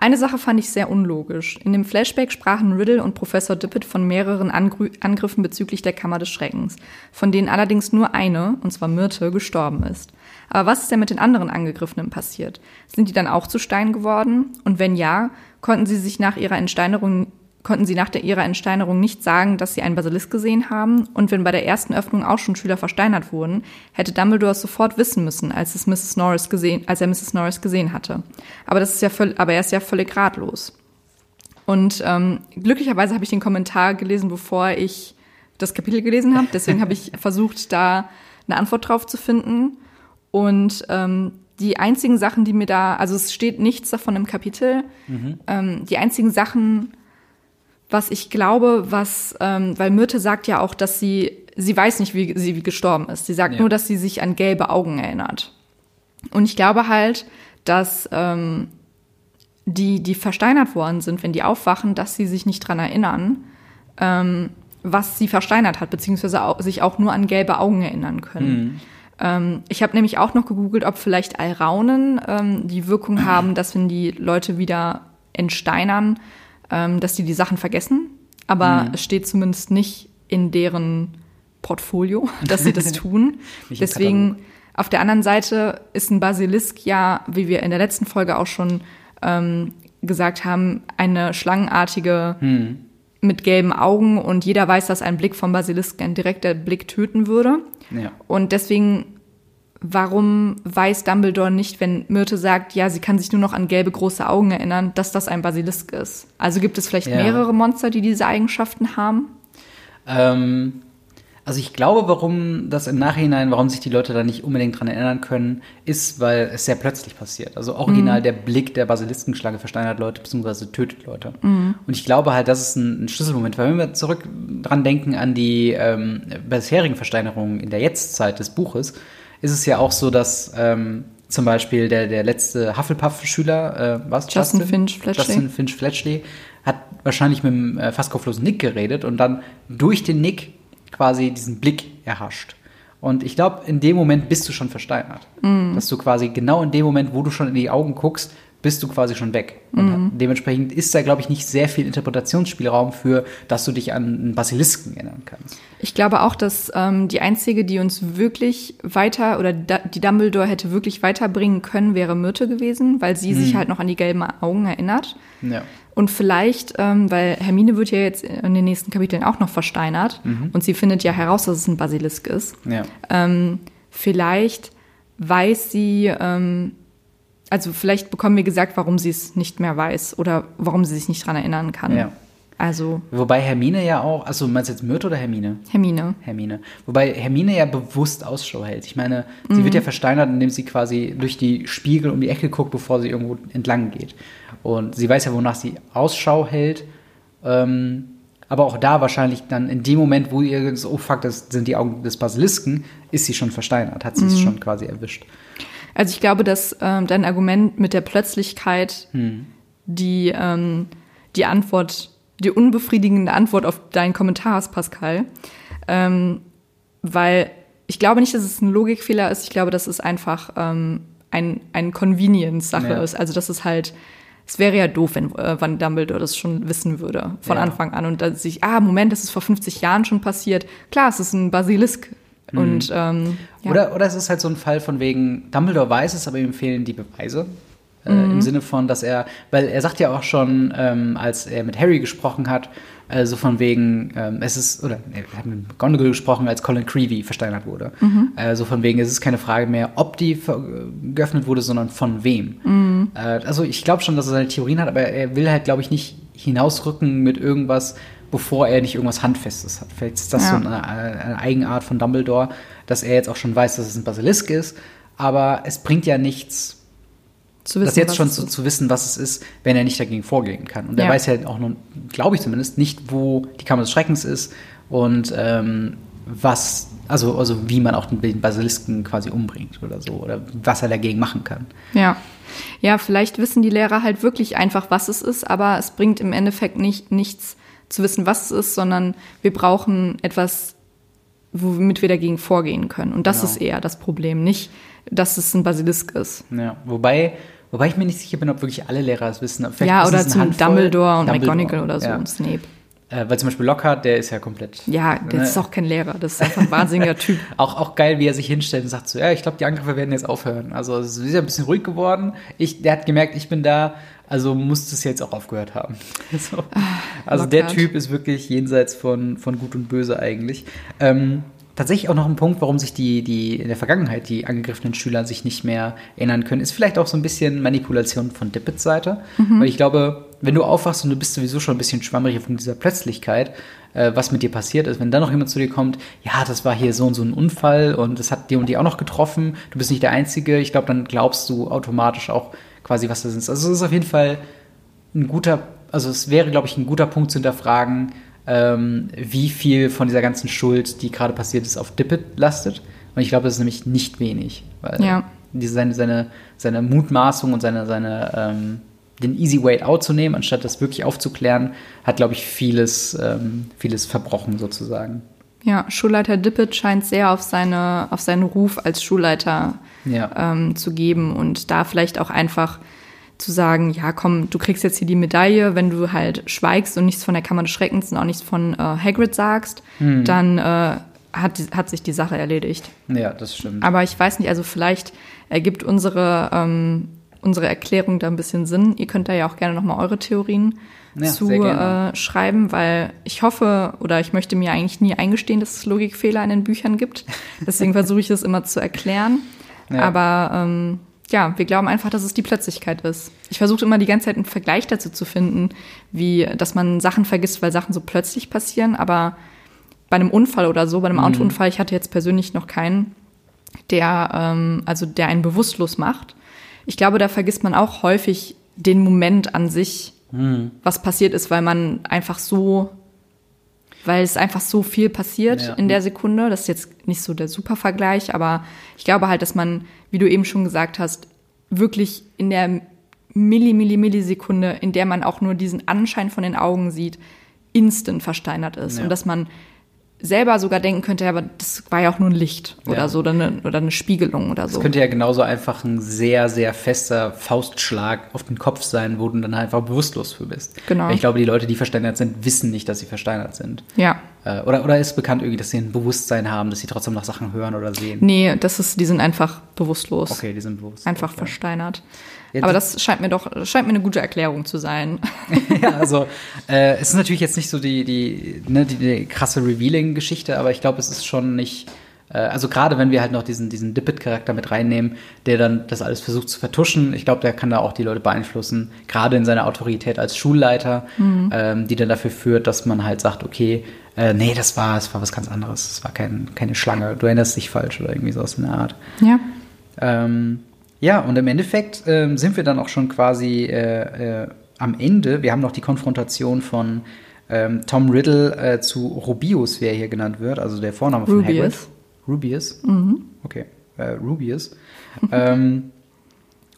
Eine Sache fand ich sehr unlogisch. In dem Flashback sprachen Riddle und Professor Dippet von mehreren Angr Angriffen bezüglich der Kammer des Schreckens, von denen allerdings nur eine, und zwar Myrte, gestorben ist. Aber was ist denn mit den anderen Angegriffenen passiert? Sind die dann auch zu Stein geworden? Und wenn ja, konnten sie sich nach ihrer Entsteinerung konnten sie nach der, ihrer Entsteinerung nicht sagen, dass sie einen Basilisk gesehen haben, und wenn bei der ersten Öffnung auch schon Schüler versteinert wurden, hätte Dumbledore es sofort wissen müssen, als es Mrs. Norris gesehen, als er Mrs. Norris gesehen hatte. Aber das ist ja völlig, aber er ist ja völlig ratlos. Und ähm, glücklicherweise habe ich den Kommentar gelesen, bevor ich das Kapitel gelesen habe. Deswegen habe ich *laughs* versucht, da eine Antwort drauf zu finden. Und ähm, die einzigen Sachen, die mir da, also es steht nichts davon im Kapitel. Mhm. Ähm, die einzigen Sachen, was ich glaube, was, ähm, weil Myrte sagt ja auch, dass sie, sie weiß nicht, wie sie wie gestorben ist. Sie sagt ja. nur, dass sie sich an gelbe Augen erinnert. Und ich glaube halt, dass ähm, die, die versteinert worden sind, wenn die aufwachen, dass sie sich nicht dran erinnern, ähm, was sie versteinert hat, beziehungsweise auch, sich auch nur an gelbe Augen erinnern können. Mhm. Ähm, ich habe nämlich auch noch gegoogelt, ob vielleicht Alraunen ähm, die Wirkung *clears throat* haben, dass wenn die Leute wieder entsteinern, ähm, dass die die Sachen vergessen. Aber mhm. es steht zumindest nicht in deren Portfolio, *laughs* dass sie das tun. Deswegen, auf der anderen Seite ist ein Basilisk ja, wie wir in der letzten Folge auch schon ähm, gesagt haben, eine schlangenartige mhm. mit gelben Augen und jeder weiß, dass ein Blick vom Basilisk ein direkter Blick töten würde. Ja. Und deswegen warum weiß Dumbledore nicht, wenn Myrte sagt, ja, sie kann sich nur noch an gelbe große Augen erinnern, dass das ein Basilisk ist? Also gibt es vielleicht ja. mehrere Monster, die diese Eigenschaften haben? Ähm, also ich glaube, warum das im Nachhinein, warum sich die Leute da nicht unbedingt dran erinnern können, ist, weil es sehr plötzlich passiert. Also original mhm. der Blick der Basiliskenschlange versteinert Leute bzw. tötet Leute. Mhm. Und ich glaube halt, das ist ein, ein, Schlüsselmoment, weil wenn wir zurück dran denken an die ähm, bisherigen Versteinerungen in der Jetztzeit des Buches, ist es ja auch so, dass ähm, zum Beispiel der, der letzte Hufflepuff-Schüler, äh, was? Justin, Justin Finch Fletchley. Justin Finch Fletchley hat wahrscheinlich mit dem äh, fast kopflosen Nick geredet und dann durch den Nick quasi diesen Blick erhascht. Und ich glaube, in dem Moment bist du schon versteinert. Mm. Dass du quasi genau in dem Moment, wo du schon in die Augen guckst, bist du quasi schon weg. Mhm. dementsprechend ist da, glaube ich, nicht sehr viel Interpretationsspielraum für, dass du dich an einen Basilisken erinnern kannst. Ich glaube auch, dass ähm, die einzige, die uns wirklich weiter oder die Dumbledore hätte wirklich weiterbringen können, wäre Myrte gewesen, weil sie mhm. sich halt noch an die gelben Augen erinnert. Ja. Und vielleicht, ähm, weil Hermine wird ja jetzt in den nächsten Kapiteln auch noch versteinert mhm. und sie findet ja heraus, dass es ein Basilisk ist. Ja. Ähm, vielleicht weiß sie, ähm, also vielleicht bekommen wir gesagt, warum sie es nicht mehr weiß oder warum sie sich nicht dran erinnern kann. Ja. Also. Wobei Hermine ja auch, also meinst du jetzt Myrte oder Hermine? Hermine. Hermine. Wobei Hermine ja bewusst Ausschau hält. Ich meine, sie mhm. wird ja versteinert, indem sie quasi durch die Spiegel um die Ecke guckt, bevor sie irgendwo entlang geht. Und sie weiß ja, wonach sie Ausschau hält. Ähm, aber auch da wahrscheinlich dann in dem Moment, wo ihr so, oh fuck, das sind die Augen des Basilisken, ist sie schon versteinert, hat sie es mhm. schon quasi erwischt. Also ich glaube, dass ähm, dein Argument mit der Plötzlichkeit hm. die, ähm, die Antwort, die unbefriedigende Antwort auf deinen Kommentar ist, Pascal. Ähm, weil ich glaube nicht, dass es ein Logikfehler ist. Ich glaube, dass es einfach ähm, ein, ein Convenience-Sache ja. ist. Also, dass es halt, es wäre ja doof, wenn äh, Van Dumbledore das schon wissen würde von ja. Anfang an und dann sich, ah, Moment, das ist vor 50 Jahren schon passiert. Klar, es ist ein Basilisk. Und, ähm, ja. oder, oder es ist halt so ein Fall von wegen, Dumbledore weiß es, aber ihm fehlen die Beweise. Äh, mhm. Im Sinne von, dass er, weil er sagt ja auch schon, ähm, als er mit Harry gesprochen hat, äh, so von wegen, ähm, es ist, oder er hat mit McGonagall gesprochen, als Colin Creevy versteinert wurde. Mhm. Äh, so von wegen, es ist keine Frage mehr, ob die geöffnet wurde, sondern von wem. Mhm. Äh, also ich glaube schon, dass er seine Theorien hat, aber er will halt, glaube ich, nicht hinausrücken mit irgendwas, bevor er nicht irgendwas Handfestes hat. Vielleicht ist das ja. so eine, eine, Eigenart von Dumbledore, dass er jetzt auch schon weiß, dass es ein Basilisk ist, aber es bringt ja nichts, Zu wissen, das jetzt schon zu, zu wissen, was es ist, wenn er nicht dagegen vorgehen kann. Und er Ja. weiß ja auch noch, glaube ich zumindest, nicht, wo die Kammer des Schreckens ist und ähm, was, also, also wie man auch den Basilisken quasi umbringt oder so, oder was er dagegen machen kann. Ja. Ja, vielleicht wissen die Lehrer halt wirklich einfach, was es ist, aber es bringt im Endeffekt nicht, nichts zu wissen, was es ist, sondern wir brauchen etwas, womit wir dagegen vorgehen können. Und das Genau. ist eher das Problem, nicht, dass es ein Basilisk ist. Ja, wobei, wobei ich mir nicht sicher bin, ob wirklich alle Lehrer es wissen. Vielleicht ja, oder zum. Dumbledore und Dumbledore, McGonagall oder so ja. und Snape. Äh, weil zum Beispiel Lockhart, der ist ja komplett. Ja, der ne? ist auch kein Lehrer, das ist einfach ein wahnsinniger Typ. *laughs* Auch, auch geil, wie er sich hinstellt und sagt so, ja, ich glaube, die Angriffe werden jetzt aufhören. Also es ist ja ein bisschen ruhig geworden. Ich, der hat gemerkt, ich bin da, also muss das jetzt auch aufgehört haben. *laughs* So. Also der Lockhart. Typ ist wirklich jenseits von, von Gut und Böse eigentlich. Ähm, tatsächlich auch noch ein Punkt, warum sich die, die in der Vergangenheit die angegriffenen Schüler sich nicht mehr erinnern können, ist vielleicht auch so ein bisschen Manipulation von Dippets Seite. Weil ich glaube, wenn du aufwachst und du bist sowieso schon ein bisschen schwammerig von dieser Plötzlichkeit, äh, was mit dir passiert ist, wenn dann noch jemand zu dir kommt, ja, das war hier so und so ein Unfall und das hat dir und die auch noch getroffen, du bist nicht der Einzige, ich glaube, dann glaubst du automatisch auch quasi, was das ist. Also es ist auf jeden Fall ein guter, also es wäre, glaube ich, ein guter Punkt zu hinterfragen, ähm, wie viel von dieser ganzen Schuld, die gerade passiert ist, auf Dippet lastet. Und ich glaube, das ist nämlich nicht wenig. Weil Ja. diese, seine, seine, seine Mutmaßung und seine, seine, ähm, den easy way out zu nehmen, anstatt das wirklich aufzuklären, hat, glaube ich, vieles, ähm, vieles verbrochen sozusagen. Ja, Schulleiter Dippet scheint sehr auf, seine, auf seinen Ruf als Schulleiter Ja. ähm, zu geben und da vielleicht auch einfach zu sagen, ja komm, du kriegst jetzt hier die Medaille, wenn du halt schweigst und nichts von der Kammer des Schreckens und auch nichts von äh, Hagrid sagst, Hm. dann äh, hat, hat sich die Sache erledigt. ja, das stimmt. Aber ich weiß nicht, also vielleicht ergibt unsere, ähm, unsere Erklärung da ein bisschen Sinn. Ihr könnt da ja auch gerne nochmal eure Theorien Ja, zu äh, schreiben, weil ich hoffe oder ich möchte mir eigentlich nie eingestehen, dass es Logikfehler in den Büchern gibt. Deswegen versuche ich das immer zu erklären. Ja. Aber ähm, ja, wir glauben einfach, dass es die Plötzlichkeit ist. Ich versuche immer die ganze Zeit einen Vergleich dazu zu finden, wie, dass man Sachen vergisst, weil Sachen so plötzlich passieren. Aber bei einem Unfall oder so, bei einem Autounfall, ich hatte jetzt persönlich noch keinen, der, ähm, also der einen bewusstlos macht. Ich glaube, da vergisst man auch häufig den Moment an sich, was passiert ist, weil man einfach so, weil es einfach so viel passiert Ja. in der Sekunde. Das ist jetzt nicht so der super Vergleich, aber ich glaube halt, dass man, wie du eben schon gesagt hast, wirklich in der Milli, Milli, Millisekunde, in der man auch nur diesen Anschein von den Augen sieht, instant versteinert ist. Ja. Und dass man selber sogar denken könnte, aber das war ja auch nur ein Licht oder Ja. so oder eine, oder eine Spiegelung oder so. Das könnte ja genauso einfach ein sehr, sehr fester Faustschlag auf den Kopf sein, wo du dann einfach bewusstlos für bist. Genau. Weil ich glaube, die Leute, die versteinert sind, wissen nicht, dass sie versteinert sind. ja. Äh, Oder, oder ist bekannt irgendwie, dass sie ein Bewusstsein haben, dass sie trotzdem nach Sachen hören oder sehen? Nee, das ist, die sind einfach bewusstlos. Okay, die sind bewusst. Einfach okay. versteinert. Ja, Aber das- scheint mir doch, scheint mir eine gute Erklärung zu sein. *laughs* ja, also äh, es ist natürlich jetzt nicht so die, die, ne, die, die krasse Revealing-Geschichte, aber ich glaube, es ist schon nicht. Äh, also gerade wenn wir halt noch diesen, diesen Dippet-Charakter mit reinnehmen, der dann das alles versucht zu vertuschen, ich glaube, der kann da auch die Leute beeinflussen, gerade in seiner Autorität als Schulleiter, ähm, die dann dafür führt, dass man halt sagt, okay, äh, nee, das war, das war was ganz anderes, das war kein, keine Schlange, du erinnerst dich falsch oder irgendwie sowas in der Art. Ja. Ähm, ja, und im Endeffekt ähm, sind wir dann auch schon quasi äh, äh, am Ende. Wir haben noch die Konfrontation von ähm, Tom Riddle äh, zu Rubius, wie er hier genannt wird, also der Vorname von Hagrid. Rubius. Rubius? Okay, äh, Rubius. *laughs* ähm,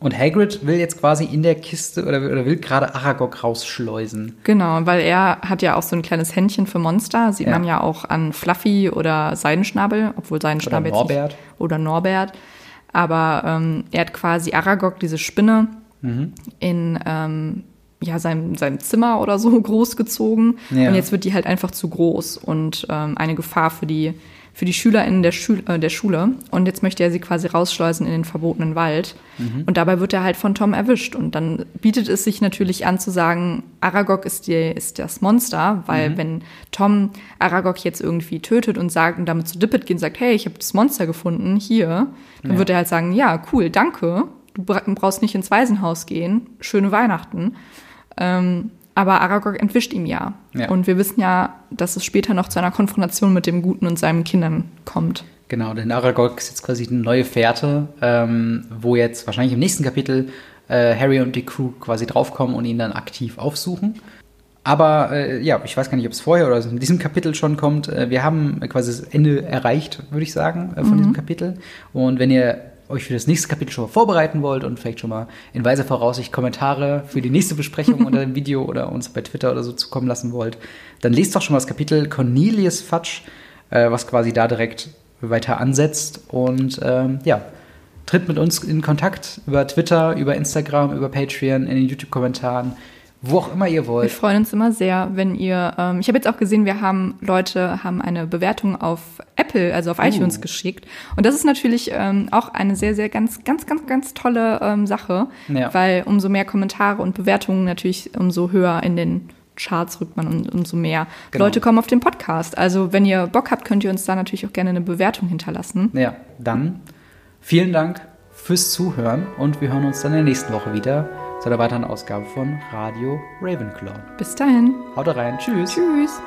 und Hagrid will jetzt quasi in der Kiste oder, oder will gerade Aragog rausschleusen. Genau, weil er hat ja auch so ein kleines Händchen für Monster. Sieht Ja. man ja auch an Fluffy oder Seidenschnabel, obwohl Seidenschnabel Oder jetzt nicht- Norbert. Oder Norbert. Aber ähm, er hat quasi Aragog, diese Spinne, Mhm. in ähm, ja, seinem, seinem Zimmer oder so *laughs* großgezogen. Ja. Und jetzt wird die halt einfach zu groß und ähm, eine Gefahr für die, für die SchülerInnen der, Schul äh, der Schule. Und jetzt möchte er sie quasi rausschleusen in den verbotenen Wald. Mhm. Und dabei wird er halt von Tom erwischt. Und dann bietet es sich natürlich an zu sagen, Aragog ist, die, ist das Monster, weil Mhm. wenn Tom Aragog jetzt irgendwie tötet und sagt und damit zu Dippet geht und sagt, hey, ich habe das Monster gefunden, hier, dann Ja. wird er halt sagen, ja, cool, danke. Du bra- brauchst nicht ins Waisenhaus gehen. Schöne Weihnachten. Ähm, aber Aragog entwischt ihm ja. Ja. Und wir wissen ja, dass es später noch zu einer Konfrontation mit dem Guten und seinen Kindern kommt. Genau, denn Aragog ist jetzt quasi eine neue Fährte, ähm, wo jetzt wahrscheinlich im nächsten Kapitel äh, Harry und die Crew quasi draufkommen und ihn dann aktiv aufsuchen. Aber äh, ja, ich weiß gar nicht, ob es vorher oder in diesem Kapitel schon kommt. Äh, wir haben quasi das Ende erreicht, würde ich sagen, äh, von Mhm. diesem Kapitel. Und wenn ihr euch für das nächste Kapitel schon mal vorbereiten wollt und vielleicht schon mal in weiser Voraussicht Kommentare für die nächste Besprechung *laughs* unter dem Video oder uns bei Twitter oder so zukommen lassen wollt, dann lest doch schon mal das Kapitel Cornelius Fudge, äh, was quasi da direkt weiter ansetzt. Und ähm, ja, tritt mit uns in Kontakt über Twitter, über Instagram, über Patreon, in den YouTube-Kommentaren, wo auch immer ihr Wir wollt. freuen uns immer sehr, wenn ihr. Ähm, ich habe jetzt auch gesehen, wir haben Leute haben eine Bewertung auf Apple, also auf iTunes geschickt. Und das ist natürlich ähm, auch eine sehr, sehr ganz, ganz, ganz, ganz tolle ähm, Sache, Ja. weil umso mehr Kommentare und Bewertungen natürlich umso höher in den Charts rückt man und umso mehr Genau. Leute kommen auf den Podcast. Also wenn ihr Bock habt, könnt ihr uns da natürlich auch gerne eine Bewertung hinterlassen. Ja, dann vielen Dank fürs Zuhören und wir hören uns dann in der nächsten Woche wieder zu einer weiteren Ausgabe von Radio Ravenclaw. Bis dahin. Haut rein, tschüss. Tschüss.